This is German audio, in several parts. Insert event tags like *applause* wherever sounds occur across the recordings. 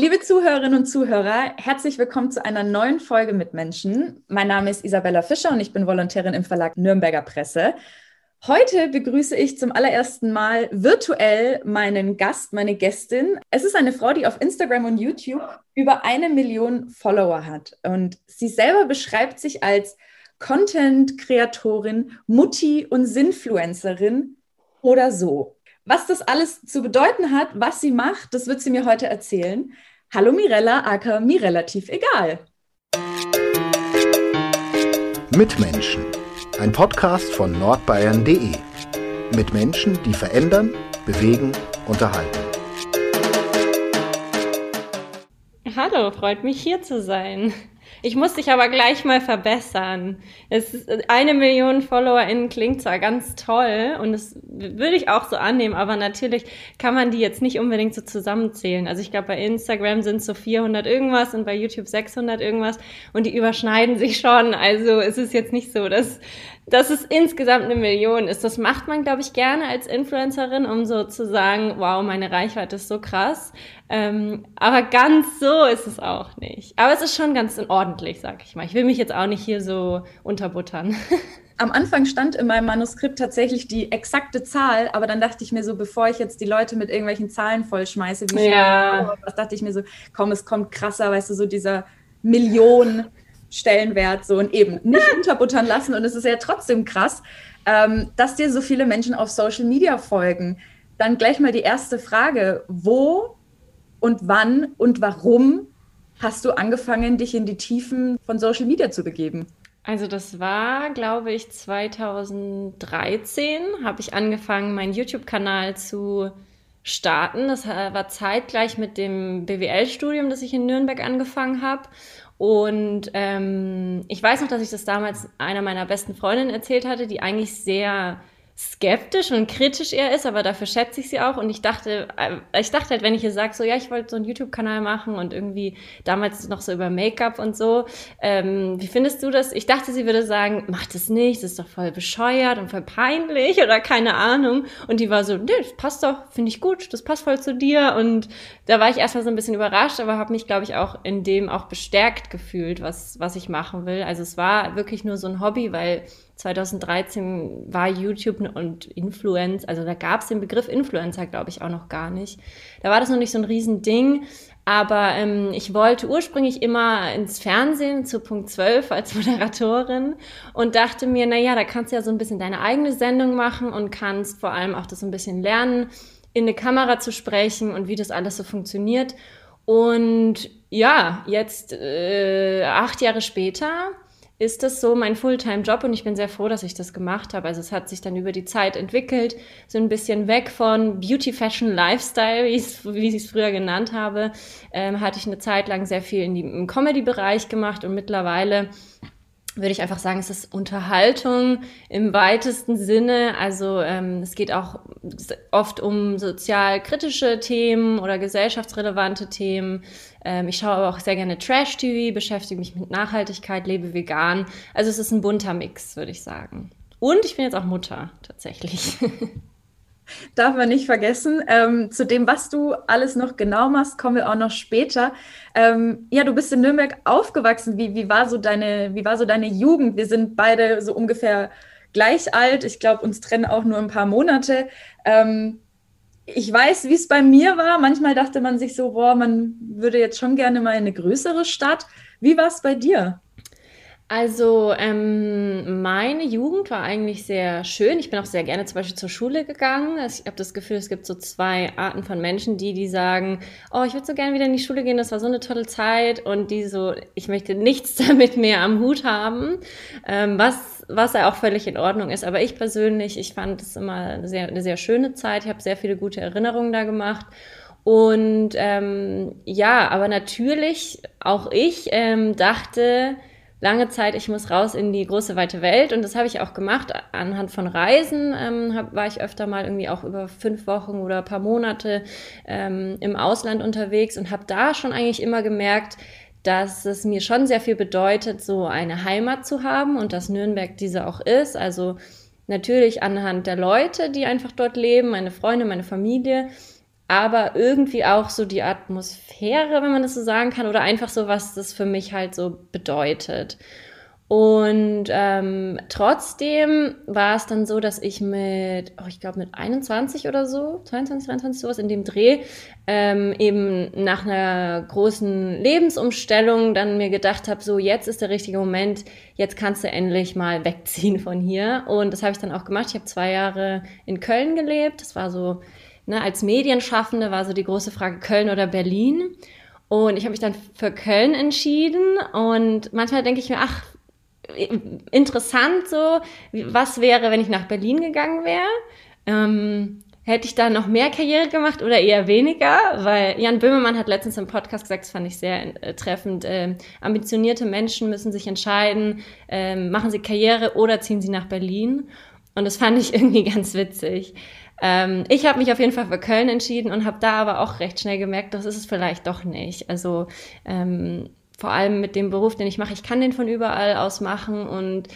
Liebe Zuhörerinnen und Zuhörer, herzlich willkommen zu einer neuen Folge mit Menschen. Mein Name ist Isabella Fischer und ich bin Volontärin im Verlag Nürnberger Presse. Heute begrüße ich zum allerersten Mal virtuell meinen Gast, meine Gästin. Es ist eine Frau, die auf Instagram und YouTube über eine Million Follower hat. Und sie selber beschreibt sich als Content-Kreatorin, Mutti und Sinfluencerin oder so. Was das alles zu bedeuten hat, was sie macht, das wird sie mir heute erzählen. Hallo Mirella, aka mir relativ egal. Mitmenschen, ein Podcast von nordbayern.de. Mit Menschen, die verändern, bewegen, unterhalten. Hallo, freut mich hier zu sein. Ich muss dich aber gleich mal verbessern. Es ist, eine Million FollowerInnen klingt zwar ganz toll und das würde ich auch so annehmen, aber natürlich kann man die jetzt nicht unbedingt so zusammenzählen. Also ich glaube, bei Instagram sind es so 400 irgendwas und bei YouTube 600 irgendwas und die überschneiden sich schon. Also es ist jetzt nicht so, dass dass es insgesamt eine Million ist. Das macht man, glaube ich, gerne als Influencerin, um so zu sagen, wow, meine Reichweite ist so krass. Ähm, aber ganz so ist es auch nicht. Aber es ist schon ganz ordentlich, sag ich mal. Ich will mich jetzt auch nicht hier so unterbuttern. *laughs* Am Anfang stand in meinem Manuskript tatsächlich die exakte Zahl, aber dann dachte ich mir so, bevor ich jetzt die Leute mit irgendwelchen Zahlen vollschmeiße, wie ja. was dachte ich mir so, komm, es kommt krasser, weißt du, so dieser Million Stellenwert so und eben nicht *laughs* unterbuttern lassen. Und es ist ja trotzdem krass, ähm, dass dir so viele Menschen auf Social Media folgen. Dann gleich mal die erste Frage. Wo und wann und warum hast du angefangen, dich in die Tiefen von Social Media zu begeben? Also das war, glaube ich, 2013 habe ich angefangen, meinen YouTube-Kanal zu starten. Das war zeitgleich mit dem BWL-Studium, das ich in Nürnberg angefangen habe. Und ähm, ich weiß noch, dass ich das damals einer meiner besten Freundinnen erzählt hatte, die eigentlich sehr skeptisch und kritisch eher ist, aber dafür schätze ich sie auch. Und ich dachte, äh, ich dachte halt, wenn ich ihr sage, so ja, ich wollte so einen YouTube-Kanal machen und irgendwie damals noch so über Make-up und so, ähm, wie findest du das? Ich dachte, sie würde sagen, mach das nicht, das ist doch voll bescheuert und voll peinlich oder keine Ahnung. Und die war so, nee, das passt doch, finde ich gut, das passt voll zu dir. Und da war ich erstmal so ein bisschen überrascht, aber habe mich, glaube ich, auch in dem auch bestärkt gefühlt, was, was ich machen will. Also es war wirklich nur so ein Hobby, weil 2013 war YouTube und Influencer, also da gab es den Begriff Influencer, glaube ich, auch noch gar nicht. Da war das noch nicht so ein Riesending. Aber ähm, ich wollte ursprünglich immer ins Fernsehen zu Punkt 12 als *laughs* Moderatorin und dachte mir, na ja, da kannst du ja so ein bisschen deine eigene Sendung machen und kannst vor allem auch das so ein bisschen lernen, in eine Kamera zu sprechen und wie das alles so funktioniert. Und ja, jetzt äh, acht Jahre später ist das so mein Fulltime-Job und ich bin sehr froh, dass ich das gemacht habe. Also es hat sich dann über die Zeit entwickelt, so ein bisschen weg von Beauty, Fashion, Lifestyle, wie ich es früher genannt habe, ähm, hatte ich eine Zeit lang sehr viel in die, im Comedy-Bereich gemacht und mittlerweile würde ich einfach sagen, es ist Unterhaltung im weitesten Sinne. Also ähm, es geht auch oft um sozial-kritische Themen oder gesellschaftsrelevante Themen. Ähm, ich schaue aber auch sehr gerne Trash-TV, beschäftige mich mit Nachhaltigkeit, lebe vegan. Also es ist ein bunter Mix, würde ich sagen. Und ich bin jetzt auch Mutter, tatsächlich. *laughs* *laughs* Darf man nicht vergessen. Ähm, zu dem, was du alles noch genau machst, kommen wir auch noch später. Ähm, ja, du bist in Nürnberg aufgewachsen. Wie, wie, war so deine, wie war so deine Jugend? Wir sind beide so ungefähr gleich alt. Ich glaube, uns trennen auch nur ein paar Monate. Ähm, ich weiß, wie es bei mir war. Manchmal dachte man sich so, boah, man würde jetzt schon gerne mal in eine größere Stadt. Wie war es bei dir? Also ähm, meine Jugend war eigentlich sehr schön. Ich bin auch sehr gerne zum Beispiel zur Schule gegangen. Ich habe das Gefühl, es gibt so zwei Arten von Menschen, die die sagen, oh, ich würde so gerne wieder in die Schule gehen, das war so eine tolle Zeit. Und die so, ich möchte nichts *laughs* damit mehr am Hut haben, ähm, was, was ja auch völlig in Ordnung ist. Aber ich persönlich, ich fand es immer eine sehr, eine sehr schöne Zeit. Ich habe sehr viele gute Erinnerungen da gemacht. Und ähm, ja, aber natürlich, auch ich ähm, dachte, lange Zeit, ich muss raus in die große weite Welt und das habe ich auch gemacht anhand von Reisen. Ähm, hab, war ich öfter mal irgendwie auch über fünf Wochen oder ein paar Monate ähm, im Ausland unterwegs und habe da schon eigentlich immer gemerkt, dass es mir schon sehr viel bedeutet, so eine Heimat zu haben und dass Nürnberg diese auch ist. Also natürlich anhand der Leute, die einfach dort leben, meine Freunde, meine Familie, aber irgendwie auch so die Atmosphäre, wenn man das so sagen kann, oder einfach so, was das für mich halt so bedeutet. Und ähm, trotzdem war es dann so, dass ich mit, oh, ich glaube mit 21 oder so, 22, 23 sowas in dem Dreh, ähm, eben nach einer großen Lebensumstellung dann mir gedacht habe, so jetzt ist der richtige Moment, jetzt kannst du endlich mal wegziehen von hier. Und das habe ich dann auch gemacht. Ich habe zwei Jahre in Köln gelebt. Das war so, ne, als Medienschaffende war so die große Frage Köln oder Berlin. Und ich habe mich dann für Köln entschieden. Und manchmal denke ich mir, ach, interessant so, was wäre, wenn ich nach Berlin gegangen wäre. Ähm, hätte ich da noch mehr Karriere gemacht oder eher weniger? Weil Jan Böhmermann hat letztens im Podcast gesagt, das fand ich sehr äh, treffend, äh, ambitionierte Menschen müssen sich entscheiden, äh, machen sie Karriere oder ziehen sie nach Berlin. Und das fand ich *laughs* irgendwie ganz witzig. Ähm, ich habe mich auf jeden Fall für Köln entschieden und habe da aber auch recht schnell gemerkt, das ist es vielleicht doch nicht. Also ähm, vor allem mit dem Beruf, den ich mache, ich kann den von überall aus machen und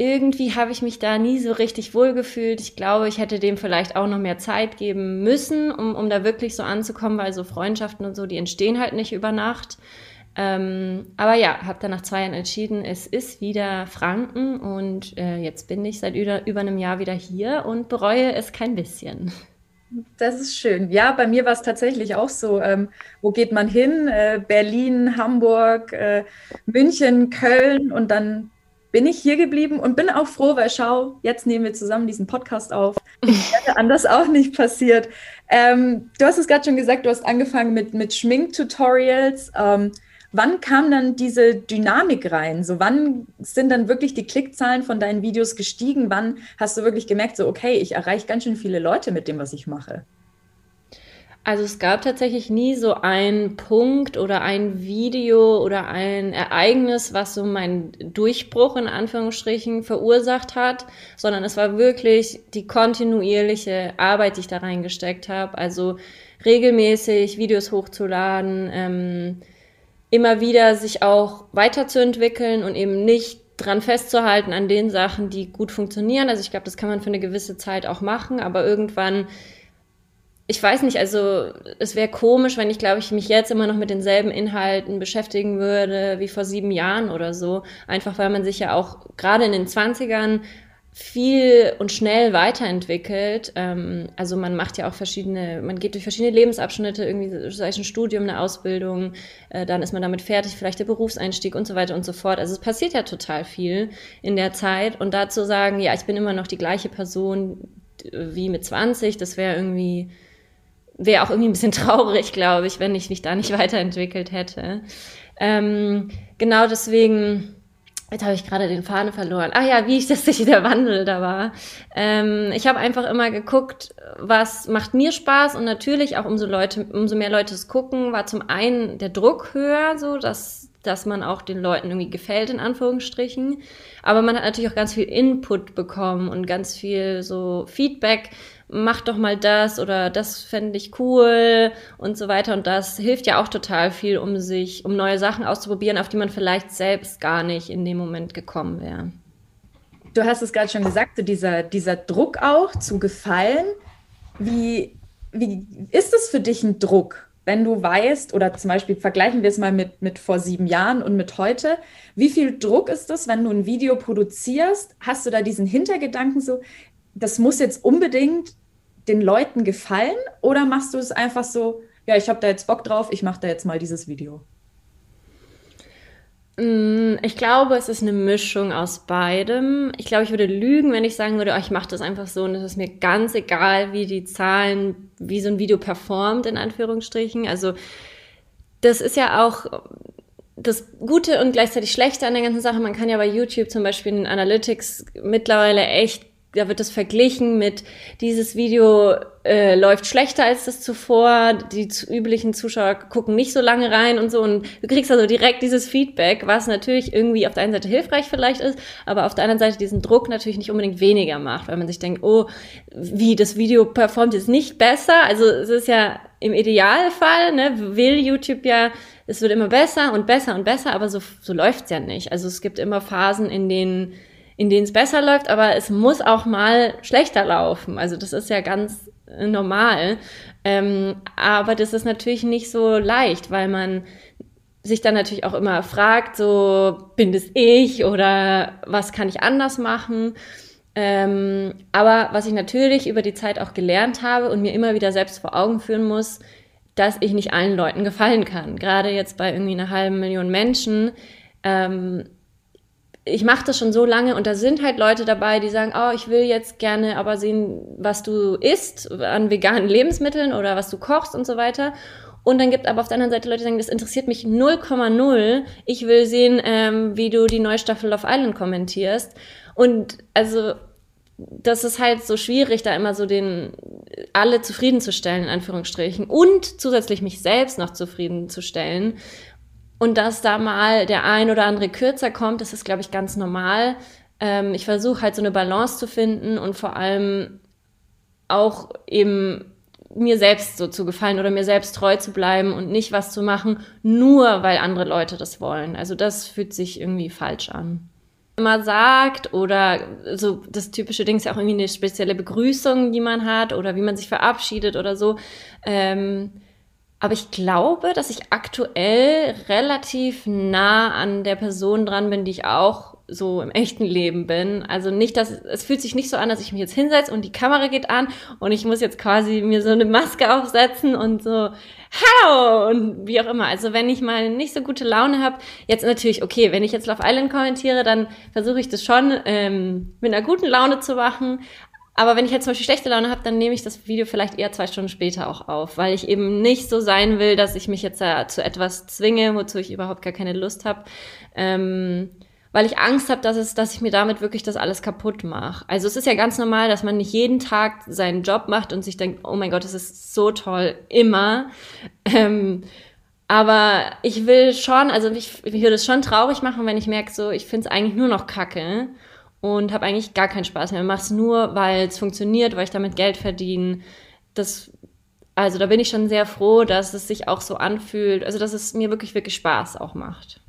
irgendwie habe ich mich da nie so richtig wohlgefühlt. Ich glaube, ich hätte dem vielleicht auch noch mehr Zeit geben müssen, um, um da wirklich so anzukommen, weil so Freundschaften und so, die entstehen halt nicht über Nacht. Ähm, aber ja, habe dann nach zwei Jahren entschieden, es ist wieder Franken und äh, jetzt bin ich seit über, über einem Jahr wieder hier und bereue es kein bisschen. Das ist schön. Ja, bei mir war es tatsächlich auch so. Ähm, wo geht man hin? Äh, Berlin, Hamburg, äh, München, Köln und dann bin ich hier geblieben und bin auch froh, weil schau, jetzt nehmen wir zusammen diesen Podcast auf. *laughs* Hätte anders auch nicht passiert. Ähm, du hast es gerade schon gesagt, du hast angefangen mit, mit Schminktutorials. Ähm, Wann kam dann diese Dynamik rein? So, wann sind dann wirklich die Klickzahlen von deinen Videos gestiegen? Wann hast du wirklich gemerkt, so, okay, ich erreiche ganz schön viele Leute mit dem, was ich mache? Also es gab tatsächlich nie so einen Punkt oder ein Video oder ein Ereignis, was so meinen Durchbruch in Anführungsstrichen verursacht hat, sondern es war wirklich die kontinuierliche Arbeit, die ich da reingesteckt habe. Also regelmäßig Videos hochzuladen, ähm, immer wieder sich auch weiterzuentwickeln und eben nicht dran festzuhalten an den Sachen, die gut funktionieren. Also ich glaube, das kann man für eine gewisse Zeit auch machen, aber irgendwann, ich weiß nicht, also es wäre komisch, wenn ich, glaube ich, mich jetzt immer noch mit denselben Inhalten beschäftigen würde wie vor sieben Jahren oder so. Einfach weil man sich ja auch gerade in den Zwanzigern viel und schnell weiterentwickelt. Ähm, also man macht ja auch verschiedene, man geht durch verschiedene Lebensabschnitte, irgendwie sei es ein Studium, eine Ausbildung, äh, dann ist man damit fertig, vielleicht der Berufseinstieg und so weiter und so fort. Also es passiert ja total viel in der Zeit und dazu sagen, ja, ich bin immer noch die gleiche Person wie mit 20, das wäre irgendwie, wäre auch irgendwie ein bisschen *laughs* traurig, glaube ich, wenn ich mich da nicht *laughs* weiterentwickelt hätte. Ähm, genau deswegen Jetzt habe ich gerade den Faden verloren. Ach ja, wie ich *laughs* das sich der Wandel da war. Ähm, ich habe einfach immer geguckt, was macht mir Spaß und natürlich auch umso Leute, umso mehr Leute es gucken, war zum einen der Druck höher, so dass dass man auch den Leuten irgendwie gefällt in Anführungsstrichen. Aber man hat natürlich auch ganz viel Input bekommen und ganz viel so Feedback, mach doch mal das oder das fände ich cool und so weiter. Und das hilft ja auch total viel, um sich, um neue Sachen auszuprobieren, auf die man vielleicht selbst gar nicht in dem Moment gekommen wäre. Du hast es gerade schon gesagt, so dieser, dieser Druck auch zu gefallen. Wie, wie ist es für dich ein Druck, wenn du weißt, oder zum Beispiel vergleichen wir es mal mit, mit vor sieben Jahren und mit heute, wie viel Druck ist es, wenn du ein Video produzierst? Hast du da diesen Hintergedanken so, das muss jetzt unbedingt den Leuten gefallen oder machst du es einfach so, ja, ich habe da jetzt Bock drauf, ich mache da jetzt mal dieses Video? Mm, ich glaube, es ist eine Mischung aus beidem. Ich glaube, ich würde lügen, wenn ich sagen würde, oh, ich mache das einfach so und es ist mir ganz egal, wie die Zahlen, wie so ein Video performt, in Anführungsstrichen. Also das ist ja auch das Gute und gleichzeitig Schlechte an der ganzen Sache. Man kann ja bei YouTube zum Beispiel in Analytics mittlerweile echt da wird das verglichen mit dieses Video äh, läuft schlechter als das zuvor, die zu üblichen Zuschauer gucken nicht so lange rein und so und du kriegst also direkt dieses Feedback, was natürlich irgendwie auf der einen Seite hilfreich vielleicht ist, aber auf der anderen Seite diesen Druck natürlich nicht unbedingt weniger macht, weil man sich denkt, oh, wie das Video performt jetzt nicht besser, also es ist ja im Idealfall, ne, will YouTube ja, es wird immer besser und besser und besser, aber so, so läuft's ja nicht. Also es gibt immer Phasen, in denen in denen es besser läuft, aber es muss auch mal schlechter laufen. Also das ist ja ganz äh, normal. Ähm, aber das ist natürlich nicht so leicht, weil man sich dann natürlich auch immer fragt, so bin das ich oder was kann ich anders machen? Ähm, aber was ich natürlich über die Zeit auch gelernt habe und mir immer wieder selbst vor Augen führen muss, dass ich nicht allen Leuten gefallen kann. Gerade jetzt bei irgendwie einer halben Million Menschen. Ähm, ich mache das schon so lange und da sind halt Leute dabei, die sagen, oh, ich will jetzt gerne aber sehen, was du isst an veganen Lebensmitteln oder was du kochst und so weiter. Und dann gibt aber auf der anderen Seite Leute, die sagen, das interessiert mich 0,0. Ich will sehen, ähm, wie du die neue Staffel of Island kommentierst. Und also das ist halt so schwierig, da immer so den alle zufriedenzustellen, in Anführungsstrichen, und zusätzlich mich selbst noch zufriedenzustellen. Und dass da mal der ein oder andere kürzer kommt, das ist, glaube ich, ganz normal. Ähm, ich versuche halt so eine Balance zu finden und vor allem auch eben mir selbst so zu gefallen oder mir selbst treu zu bleiben und nicht was zu machen, nur weil andere Leute das wollen. Also das fühlt sich irgendwie falsch an. Immer sagt oder so das typische Ding ist ja auch irgendwie eine spezielle Begrüßung, die man hat oder wie man sich verabschiedet oder so. Ähm, aber ich glaube, dass ich aktuell relativ nah an der Person dran bin, die ich auch so im echten Leben bin. Also nicht, dass es fühlt sich nicht so an, dass ich mich jetzt hinsetze und die Kamera geht an und ich muss jetzt quasi mir so eine Maske aufsetzen und so Hallo und wie auch immer. Also wenn ich mal nicht so gute Laune habe, jetzt natürlich okay, wenn ich jetzt Love Island kommentiere, dann versuche ich das schon ähm, mit einer guten Laune zu machen. Aber wenn ich jetzt zum Beispiel schlechte Laune habe, dann nehme ich das Video vielleicht eher zwei Stunden später auch auf, weil ich eben nicht so sein will, dass ich mich jetzt äh, zu etwas zwinge, wozu ich überhaupt gar keine Lust habe. Ähm, weil ich Angst habe, dass, es, dass ich mir damit wirklich das alles kaputt mache. Also es ist ja ganz normal, dass man nicht jeden Tag seinen Job macht und sich denkt, oh mein Gott, das ist so toll, immer. Ähm, aber ich will schon, also ich, ich würde es schon traurig machen, wenn ich merke, so, ich finde es eigentlich nur noch kacke und habe eigentlich gar keinen Spaß mehr. Mache es nur, weil es funktioniert, weil ich damit Geld verdiene. Das, also da bin ich schon sehr froh, dass es sich auch so anfühlt, also dass es mir wirklich, wirklich Spaß auch macht.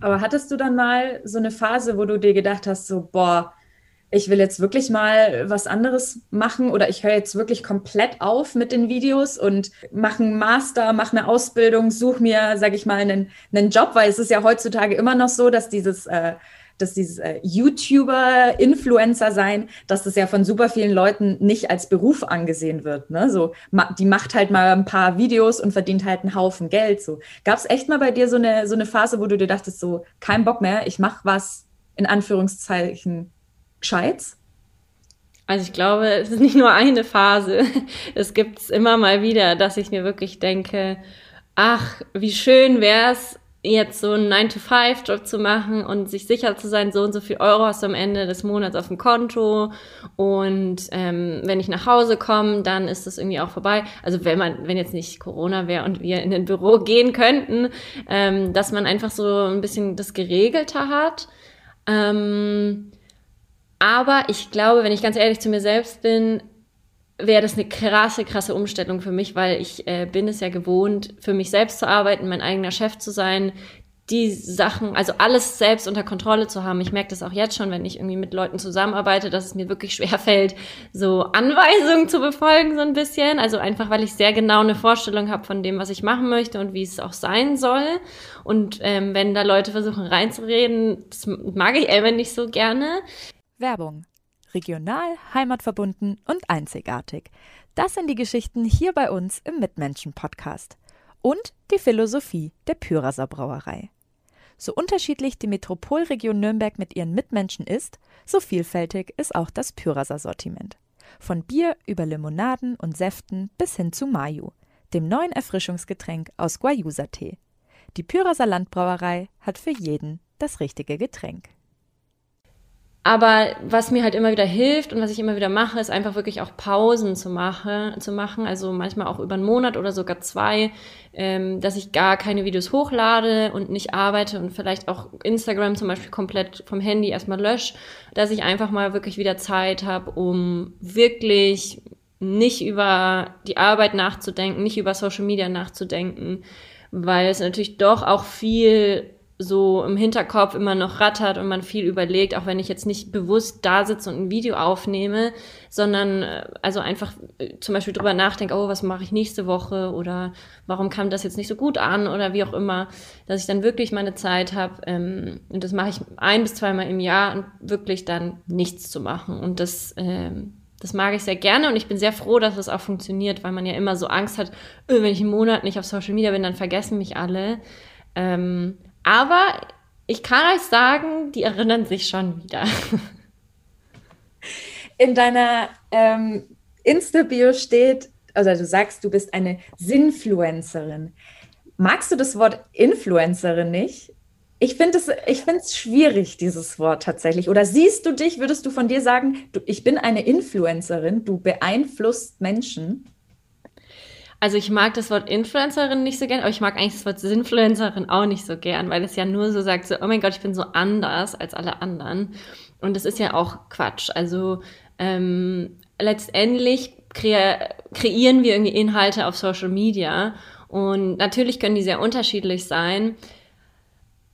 Aber hattest du dann mal so eine Phase, wo du dir gedacht hast, so, boah, ich will jetzt wirklich mal was anderes machen oder ich höre jetzt wirklich komplett auf mit den Videos und mache einen Master, mache eine Ausbildung, suche mir, sage ich mal, einen, einen Job, weil es ist ja heutzutage immer noch so, dass dieses äh, dass dieses äh, YouTuber, Influencer sein, dass das ja von super vielen Leuten nicht als Beruf angesehen wird. Ne? So, ma, die macht halt mal ein paar Videos und verdient halt einen Haufen Geld. So, gab es echt mal bei dir so eine so eine Phase, wo du dir dachtest, so kein Bock mehr, ich mache was in Anführungszeichen Gescheites? Also ich glaube, es ist nicht nur eine Phase. *laughs* Es gibt es immer mal wieder, dass ich mir wirklich denke, ach, wie schön wäre es, jetzt so einen 9-to-5-Job zu machen und sich sicher zu sein, so und so viel Euro hast du am Ende des Monats auf dem Konto und ähm, wenn ich nach Hause komme, dann ist das irgendwie auch vorbei. Also wenn man, wenn jetzt nicht Corona wäre und wir in ein Büro gehen könnten, ähm, dass man einfach so ein bisschen das geregelter hat. Ähm, aber ich glaube, wenn ich ganz ehrlich zu mir selbst bin, wäre das eine krasse, krasse Umstellung für mich, weil ich äh, bin es ja gewohnt, für mich selbst zu arbeiten, mein eigener Chef zu sein, die Sachen, also alles selbst unter Kontrolle zu haben. Ich merke das auch jetzt schon, wenn ich irgendwie mit Leuten zusammenarbeite, dass es mir wirklich *laughs* schwer fällt, so Anweisungen zu befolgen, so ein bisschen. Also einfach, weil ich sehr genau eine Vorstellung habe von dem, was ich machen möchte und wie es auch sein soll. Und ähm, wenn da Leute versuchen reinzureden, das mag ich einfach nicht so gerne. Werbung regional, heimatverbunden und einzigartig. Das sind die Geschichten hier bei uns im Mitmenschen-Podcast. Und die Philosophie der Pyraser Brauerei. So unterschiedlich die Metropolregion Nürnberg mit ihren Mitmenschen ist, so vielfältig ist auch das Pyraser Sortiment. Von Bier über Limonaden und Säften bis hin zu Mayu, dem neuen Erfrischungsgetränk aus Guayusa-Tee. Die Pyraser Landbrauerei hat für jeden das richtige Getränk. Aber was mir halt immer wieder hilft und was ich immer wieder mache, ist einfach wirklich auch Pausen zu, mache, zu machen. Also manchmal auch über einen Monat oder sogar zwei, ähm, dass ich gar keine Videos hochlade und nicht arbeite und vielleicht auch Instagram zum Beispiel komplett vom Handy erstmal lösche, dass ich einfach mal wirklich wieder Zeit habe, um wirklich nicht über die Arbeit nachzudenken, nicht über Social Media nachzudenken, weil es natürlich doch auch viel so im Hinterkopf immer noch rattert und man viel überlegt, auch wenn ich jetzt nicht bewusst da sitze und ein Video aufnehme, sondern äh, also einfach äh, zum Beispiel drüber nachdenke, oh, was mache ich nächste Woche oder warum kam das jetzt nicht so gut an oder wie auch immer, dass ich dann wirklich meine Zeit habe ähm, und das mache ich ein bis zweimal im Jahr und wirklich dann nichts zu machen und das ähm, das mag ich sehr gerne und ich bin sehr froh, dass es auch funktioniert, weil man ja immer so Angst hat, öh, wenn ich einen Monat nicht auf Social Media bin, dann vergessen mich alle. Ähm, aber ich kann euch sagen, die erinnern sich schon wieder. In deiner ähm, Insta-Bio steht, also du sagst, du bist eine Sinfluencerin. Magst du das Wort Influencerin nicht? Ich finde es ich schwierig, dieses Wort tatsächlich. Oder siehst du dich, würdest du von dir sagen, du, ich bin eine Influencerin, du beeinflusst Menschen? Also ich mag das Wort Influencerin nicht so gern, aber ich mag eigentlich das Wort Sinfluencerin auch nicht so gern, weil es ja nur so sagt, so, oh mein Gott, ich bin so anders als alle anderen. Und das ist ja auch Quatsch. Also ähm, letztendlich kre kreieren wir irgendwie Inhalte auf Social Media und natürlich können die sehr unterschiedlich sein.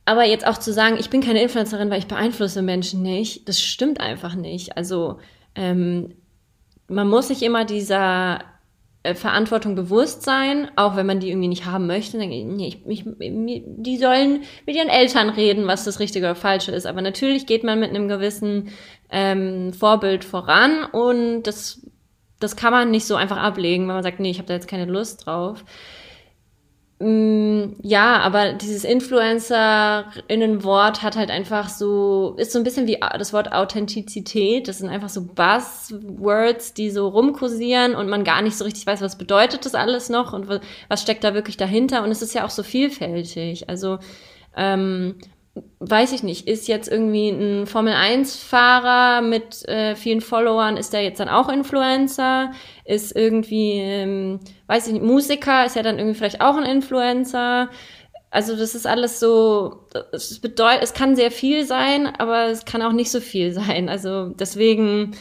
Aber jetzt auch zu sagen, ich bin keine Influencerin, weil ich beeinflusse Menschen nicht, das stimmt einfach nicht. Also ähm, man muss sich immer dieser Verantwortung bewusst sein, auch wenn man die irgendwie nicht haben möchte. Dann, nee, ich, ich, die sollen mit ihren Eltern reden, was das Richtige oder Falsche ist. Aber natürlich geht man mit einem gewissen ähm, Vorbild voran und das, das kann man nicht so einfach ablegen, wenn man sagt, nee, ich habe da jetzt keine Lust drauf. Mm, ja, aber dieses Influencer-Innenwort hat halt einfach so, ist so ein bisschen wie das Wort Authentizität. Das sind einfach so Buzzwords, die so rumkursieren und man gar nicht so richtig weiß, was bedeutet das alles noch und was steckt da wirklich dahinter. Und es ist ja auch so vielfältig. Also, ähm, weiß ich nicht, ist jetzt irgendwie ein Formel-1-Fahrer mit äh, vielen Followern, ist der jetzt dann auch Influencer? Ist irgendwie, ähm, weiß ich nicht, Musiker, ist ja dann irgendwie vielleicht auch ein Influencer? Also das ist alles so, es bedeutet, es kann sehr viel sein, aber es kann auch nicht so viel sein. Also deswegen,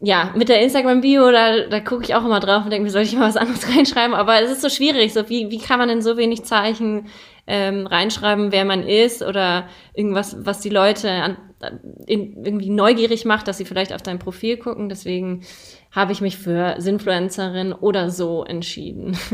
ja, mit der Instagram-Bio, da, da gucke ich auch immer drauf und denke, wie soll ich mal was anderes *laughs* reinschreiben? Aber es ist so schwierig, so wie, wie kann man denn so wenig Zeichen ähm, reinschreiben, wer man ist oder irgendwas, was die Leute an, in, irgendwie neugierig macht, dass sie vielleicht auf dein Profil gucken. Deswegen habe ich mich für Sinfluencerin oder so entschieden. *laughs*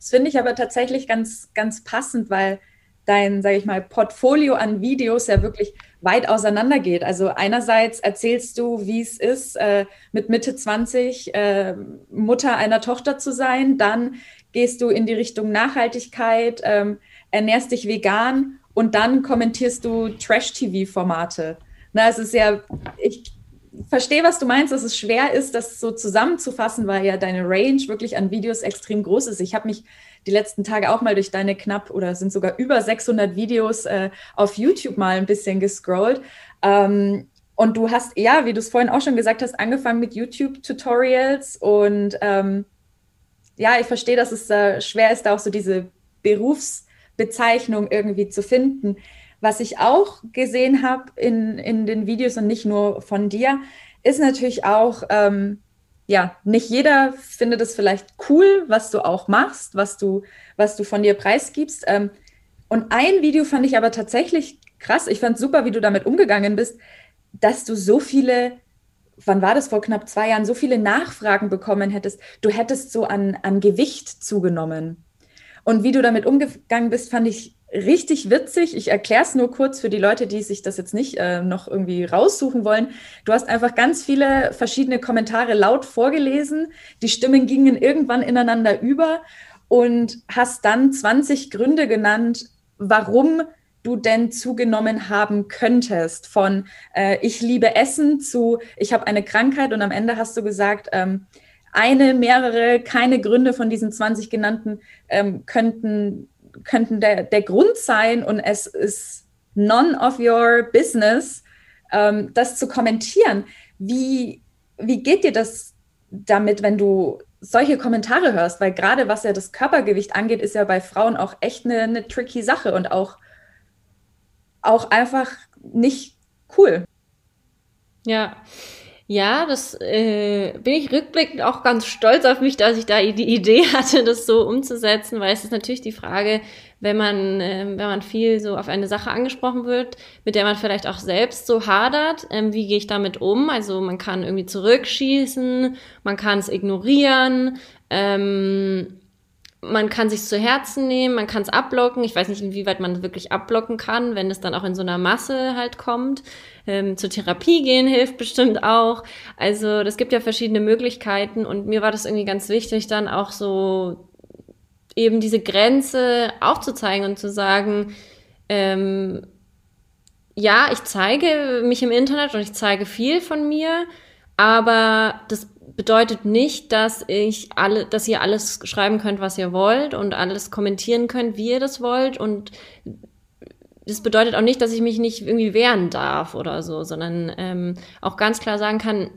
Das finde ich aber tatsächlich ganz, ganz passend, weil dein, sage ich mal, Portfolio an Videos ja wirklich weit auseinander geht. Also einerseits erzählst du, wie es ist, äh, mit Mitte 20 äh, Mutter einer Tochter zu sein, dann gehst du in die Richtung Nachhaltigkeit, ähm, ernährst dich vegan und dann kommentierst du Trash-TV-Formate. Na, es ist ja, ich verstehe, was du meinst, dass es schwer ist, das so zusammenzufassen, weil ja deine Range wirklich an Videos extrem groß ist. Ich habe mich die letzten Tage auch mal durch deine knapp oder sind sogar über 600 Videos äh, auf YouTube mal ein bisschen gescrollt. Ähm, und du hast, ja, wie du es vorhin auch schon gesagt hast, angefangen mit YouTube-Tutorials und ähm, ja, ich verstehe, dass es äh, schwer ist, da auch so diese Berufsbezeichnung irgendwie zu finden. Was ich auch gesehen habe in, in den Videos und nicht nur von dir, ist natürlich auch, ähm, ja, nicht jeder findet es vielleicht cool, was du auch machst, was du, was du von dir preisgibst. Ähm, und ein Video fand ich aber tatsächlich krass. Ich fand super, wie du damit umgegangen bist, dass du so viele wann war das vor knapp zwei Jahren, so viele Nachfragen bekommen hättest, du hättest so an, an Gewicht zugenommen. Und wie du damit umgegangen bist, fand ich richtig witzig. Ich erkläre es nur kurz für die Leute, die sich das jetzt nicht äh, noch irgendwie raussuchen wollen. Du hast einfach ganz viele verschiedene Kommentare laut vorgelesen. Die Stimmen gingen irgendwann ineinander über und hast dann 20 Gründe genannt, warum du denn zugenommen haben könntest. Von äh, ich liebe Essen zu ich habe eine Krankheit und am Ende hast du gesagt, ähm, eine, mehrere, keine Gründe von diesen 20 genannten ähm, könnten, könnten der, der Grund sein und es ist none of your business, ähm, das zu kommentieren. Wie, wie geht dir das damit, wenn du solche Kommentare hörst? Weil gerade was ja das Körpergewicht angeht, ist ja bei Frauen auch echt eine, eine tricky Sache und auch auch einfach nicht cool. Ja. Ja, das äh, bin ich rückblickend auch ganz stolz auf mich, dass ich da die Idee *laughs* hatte, das so umzusetzen, weil es ist natürlich die Frage, wenn man, äh, wenn man viel so auf eine Sache angesprochen wird, mit der man vielleicht auch selbst so hadert, ähm, wie gehe ich damit um? Also man kann irgendwie zurückschießen, man kann es ignorieren, ähm, man kann sich zu Herzen nehmen, man kann es abblocken. Ich weiß nicht, inwieweit man es wirklich abblocken kann, wenn es dann auch in so einer Masse halt kommt. Ähm, zur Therapie gehen *laughs* hilft bestimmt auch. Also das gibt ja verschiedene Möglichkeiten und mir war das irgendwie ganz wichtig, dann auch so eben diese Grenze aufzuzeigen und zu sagen, ähm, ja, ich zeige mich im Internet und ich zeige viel von mir, aber das bedeutet nicht, dass ich alle, dass ihr alles schreiben könnt, was ihr wollt und alles kommentieren könnt, wie ihr das wollt und das bedeutet auch nicht, dass ich mich nicht irgendwie wehren darf oder so, sondern ähm, auch ganz klar sagen kann,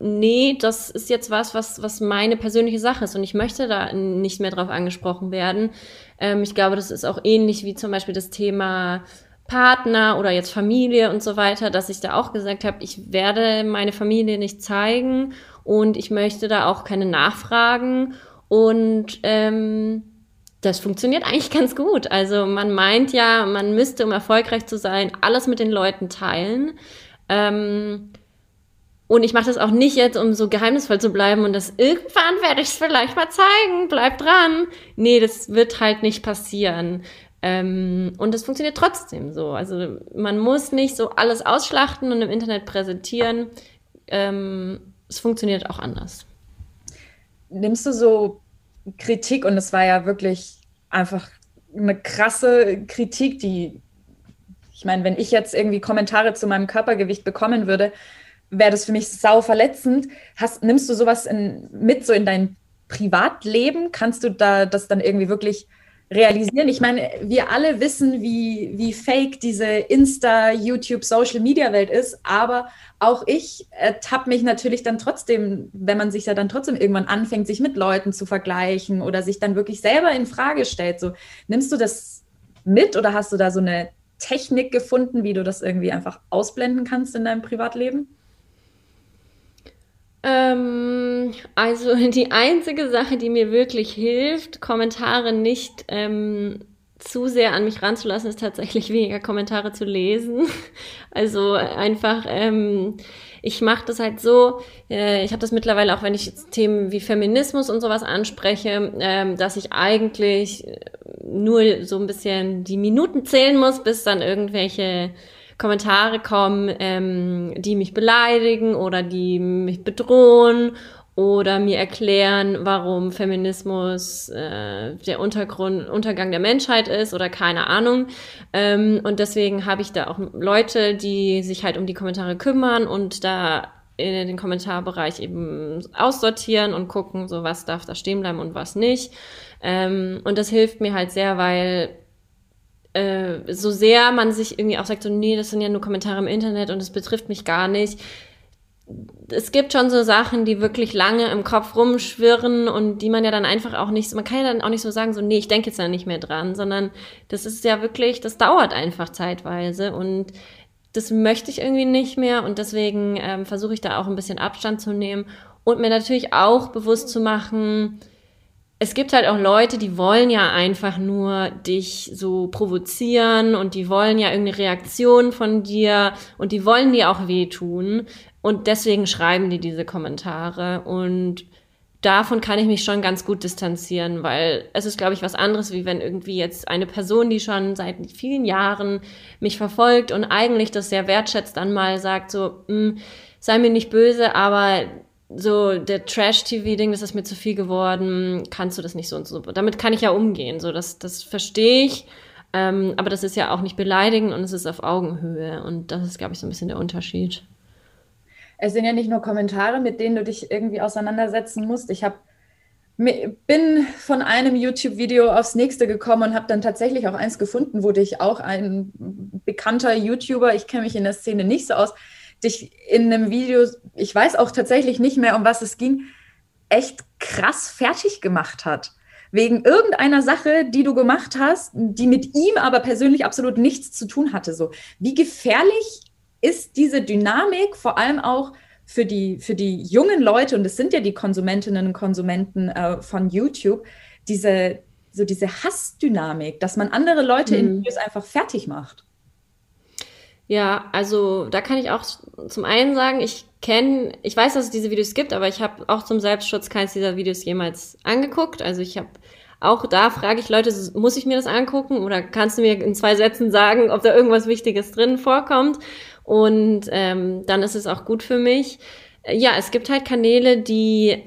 nee, das ist jetzt was, was, was meine persönliche Sache ist und ich möchte da nicht mehr drauf angesprochen werden. Ähm, ich glaube, das ist auch ähnlich wie zum Beispiel das Thema Partner oder jetzt Familie und so weiter, dass ich da auch gesagt habe, ich werde meine Familie nicht zeigen und ich möchte da auch keine Nachfragen und ähm, das funktioniert eigentlich *laughs* ganz gut. Also man meint ja, man müsste, um erfolgreich zu sein, alles mit den Leuten teilen. Ähm, und ich mache das auch nicht jetzt, um so geheimnisvoll zu bleiben und das irgendwann werde ich es vielleicht mal zeigen, bleib dran. Nee, das wird halt nicht passieren. Ähm, und das funktioniert trotzdem so. Also man muss nicht so alles ausschlachten und im Internet präsentieren. Ähm, es funktioniert auch anders. Nimmst du so Kritik, und es war ja wirklich einfach eine krasse Kritik, die, ich meine, wenn ich jetzt irgendwie Kommentare zu meinem Körpergewicht bekommen würde, wäre das für mich sau verletzend. Hast, nimmst du sowas in, mit so in dein Privatleben? Kannst du da das dann irgendwie wirklich realisieren. Ich meine, wir alle wissen, wie, wie fake diese Insta, YouTube, Social Media Welt ist, aber auch ich ertappe mich natürlich dann trotzdem, wenn man sich ja dann trotzdem irgendwann anfängt, sich mit Leuten zu vergleichen oder sich dann wirklich selber in Frage stellt. So, nimmst du das mit oder hast du da so eine Technik gefunden, wie du das irgendwie einfach ausblenden kannst in deinem Privatleben? Ähm, also *laughs* die einzige Sache, die mir wirklich hilft, Kommentare nicht ähm, zu sehr an mich ranzulassen, ist tatsächlich *laughs* weniger Kommentare zu lesen. *laughs* Also einfach, ähm, ich mache das halt so, äh, ich habe das mittlerweile auch, wenn ich jetzt Themen wie Feminismus und sowas anspreche, ähm, dass ich eigentlich nur so ein bisschen die Minuten zählen muss, bis dann irgendwelche Kommentare kommen, ähm, die mich beleidigen oder die mich bedrohen oder mir erklären, warum Feminismus äh, der Untergrund, Untergang der Menschheit ist oder keine Ahnung. Ähm, und deswegen habe ich da auch Leute, die sich halt um die Kommentare kümmern und da in den Kommentarbereich eben aussortieren und gucken, so was darf da stehen bleiben und was nicht. Ähm, und das hilft mir halt sehr, weil äh, so sehr man sich irgendwie auch sagt, so, nee, das sind ja nur Kommentare im Internet und es betrifft mich gar nicht. Es gibt schon so Sachen, die wirklich lange im Kopf rumschwirren und die man ja dann einfach auch nicht, man kann ja dann auch nicht so sagen, so, nee, ich denke jetzt da nicht mehr dran, sondern das ist ja wirklich, das dauert einfach zeitweise und das möchte ich irgendwie nicht mehr und deswegen ähm, versuche ich da auch ein bisschen Abstand zu nehmen und mir natürlich auch bewusst zu machen, es gibt halt auch Leute, die wollen ja einfach nur dich so provozieren und die wollen ja irgendeine Reaktion von dir und die wollen dir auch wehtun. Und deswegen schreiben die diese Kommentare. Und davon kann ich mich schon ganz gut distanzieren, weil es ist, glaube ich, was anderes, wie wenn irgendwie jetzt eine Person, die schon seit vielen Jahren mich verfolgt und eigentlich das sehr wertschätzt, dann mal sagt so, hm, sei mir nicht böse, aber so der Trash-TV-Ding, das ist mir zu viel geworden, kannst du das nicht so und so. Damit kann ich ja umgehen, so das, das verstehe ich. Ähm, aber das ist ja auch nicht beleidigend und es ist auf Augenhöhe. Und das ist, glaube ich, so ein bisschen der Unterschied. Es sind ja nicht nur Kommentare, mit denen du dich irgendwie auseinandersetzen musst. Ich habe bin von einem YouTube-Video aufs nächste gekommen und habe dann tatsächlich auch eins gefunden, wo dich auch ein bekannter YouTuber, ich kenne mich in der Szene nicht so aus, dich in einem Video, ich weiß auch tatsächlich nicht mehr, um was es ging, echt krass fertig gemacht hat. Wegen irgendeiner Sache, die du gemacht hast, die mit ihm aber persönlich absolut nichts zu tun hatte. So, wie gefährlich ist diese Dynamik, vor allem auch für die, für die jungen Leute, und es sind ja die Konsumentinnen und Konsumenten äh, von YouTube, diese, so diese Hassdynamik, dass man andere Leute mhm. in Videos einfach fertig macht. Ja, also da kann ich auch zum einen sagen, ich kenne, ich weiß, dass es diese Videos gibt, aber ich habe auch zum Selbstschutz keins dieser Videos jemals angeguckt. Also ich habe auch da frage ich Leute, muss ich mir das angucken oder kannst du mir in zwei Sätzen sagen, ob da irgendwas Wichtiges drin vorkommt? Und ähm, dann ist es auch gut für mich. Ja, es gibt halt Kanäle, die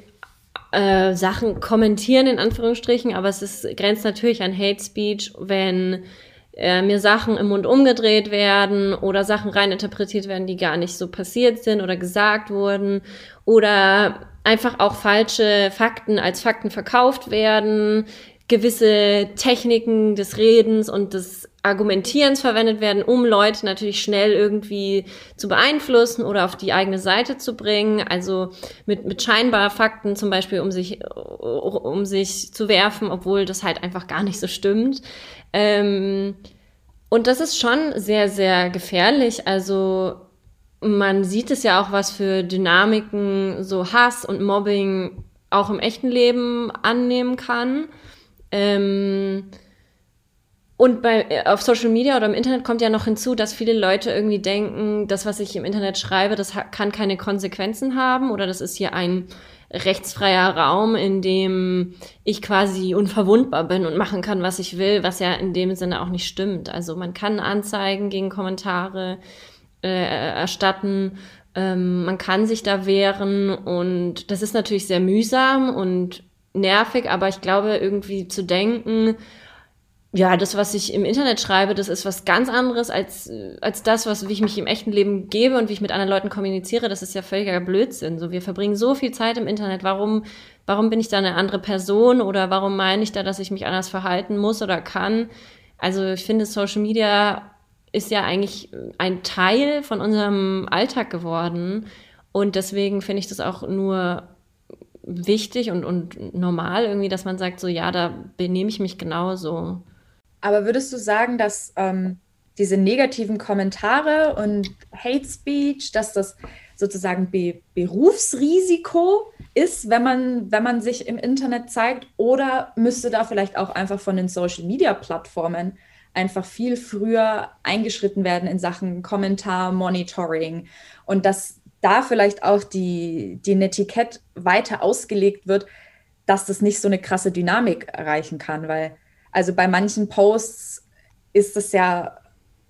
äh, Sachen kommentieren, in Anführungsstrichen, aber es ist, grenzt natürlich an Hate Speech, wenn äh, mir Sachen im Mund umgedreht werden oder Sachen reininterpretiert werden, die gar nicht so passiert sind oder gesagt wurden oder einfach auch falsche Fakten als Fakten verkauft werden, gewisse Techniken des Redens und des Argumentierens verwendet werden, um Leute natürlich schnell irgendwie zu beeinflussen oder auf die eigene Seite zu bringen. Also mit, mit scheinbar Fakten zum Beispiel, um sich, um sich zu werfen, obwohl das halt einfach gar nicht so stimmt. Ähm, und das ist schon sehr, sehr gefährlich. Also man sieht es ja auch, was für Dynamiken so Hass und Mobbing auch im echten Leben annehmen kann. Ähm, und bei, äh, auf Social Media oder im Internet kommt ja noch hinzu, dass viele Leute irgendwie denken, das, was ich im Internet schreibe, das kann keine Konsequenzen haben oder das ist hier ein rechtsfreier Raum, in dem ich quasi unverwundbar bin und machen kann, was ich will, was ja in dem Sinne auch nicht stimmt. Also man kann Anzeigen gegen Kommentare äh, erstatten, ähm, man kann sich da wehren und das ist natürlich sehr mühsam und nervig, aber ich glaube, irgendwie zu denken, ja, das, was ich im Internet schreibe, das ist was ganz anderes als, als das, was, wie ich mich im echten Leben gebe und wie ich mit anderen Leuten kommuniziere. Das ist ja völliger Blödsinn. So, wir verbringen so viel Zeit im Internet. Warum, warum bin ich da eine andere Person oder warum meine ich da, dass ich mich anders verhalten muss oder kann? Also, ich finde, Social Media ist ja eigentlich ein Teil von unserem Alltag geworden. Und deswegen finde ich das auch nur wichtig und, und normal irgendwie, dass man sagt, so ja, da benehme ich mich genauso. Aber würdest du sagen, dass ähm, diese negativen Kommentare und Hate Speech, dass das sozusagen Be Berufsrisiko ist, wenn man, wenn man sich im Internet zeigt? Oder müsste da vielleicht auch einfach von den Social-Media-Plattformen einfach viel früher eingeschritten werden in Sachen Kommentar-Monitoring und dass da vielleicht auch die, die Netiquette weiter ausgelegt wird, dass das nicht so eine krasse Dynamik erreichen kann, weil also bei manchen Posts ist es ja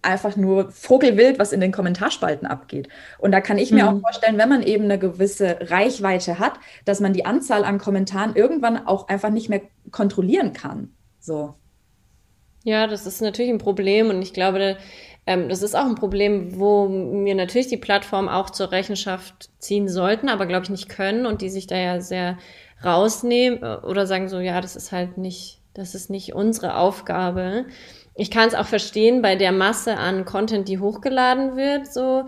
einfach nur Vogelwild, was in den Kommentarspalten abgeht. Und da kann ich mir mhm. auch vorstellen, wenn man eben eine gewisse Reichweite hat, dass man die Anzahl an Kommentaren irgendwann auch einfach nicht mehr kontrollieren kann. So. Ja, das ist natürlich ein Problem und ich glaube, ähm, das ist auch ein Problem, wo wir natürlich die Plattform auch zur Rechenschaft ziehen sollten, aber glaube ich nicht können und die sich da ja sehr rausnehmen äh, oder sagen so, ja, das ist halt nicht, das ist nicht unsere Aufgabe. Ich kann es auch verstehen bei der Masse an Content, die hochgeladen wird, so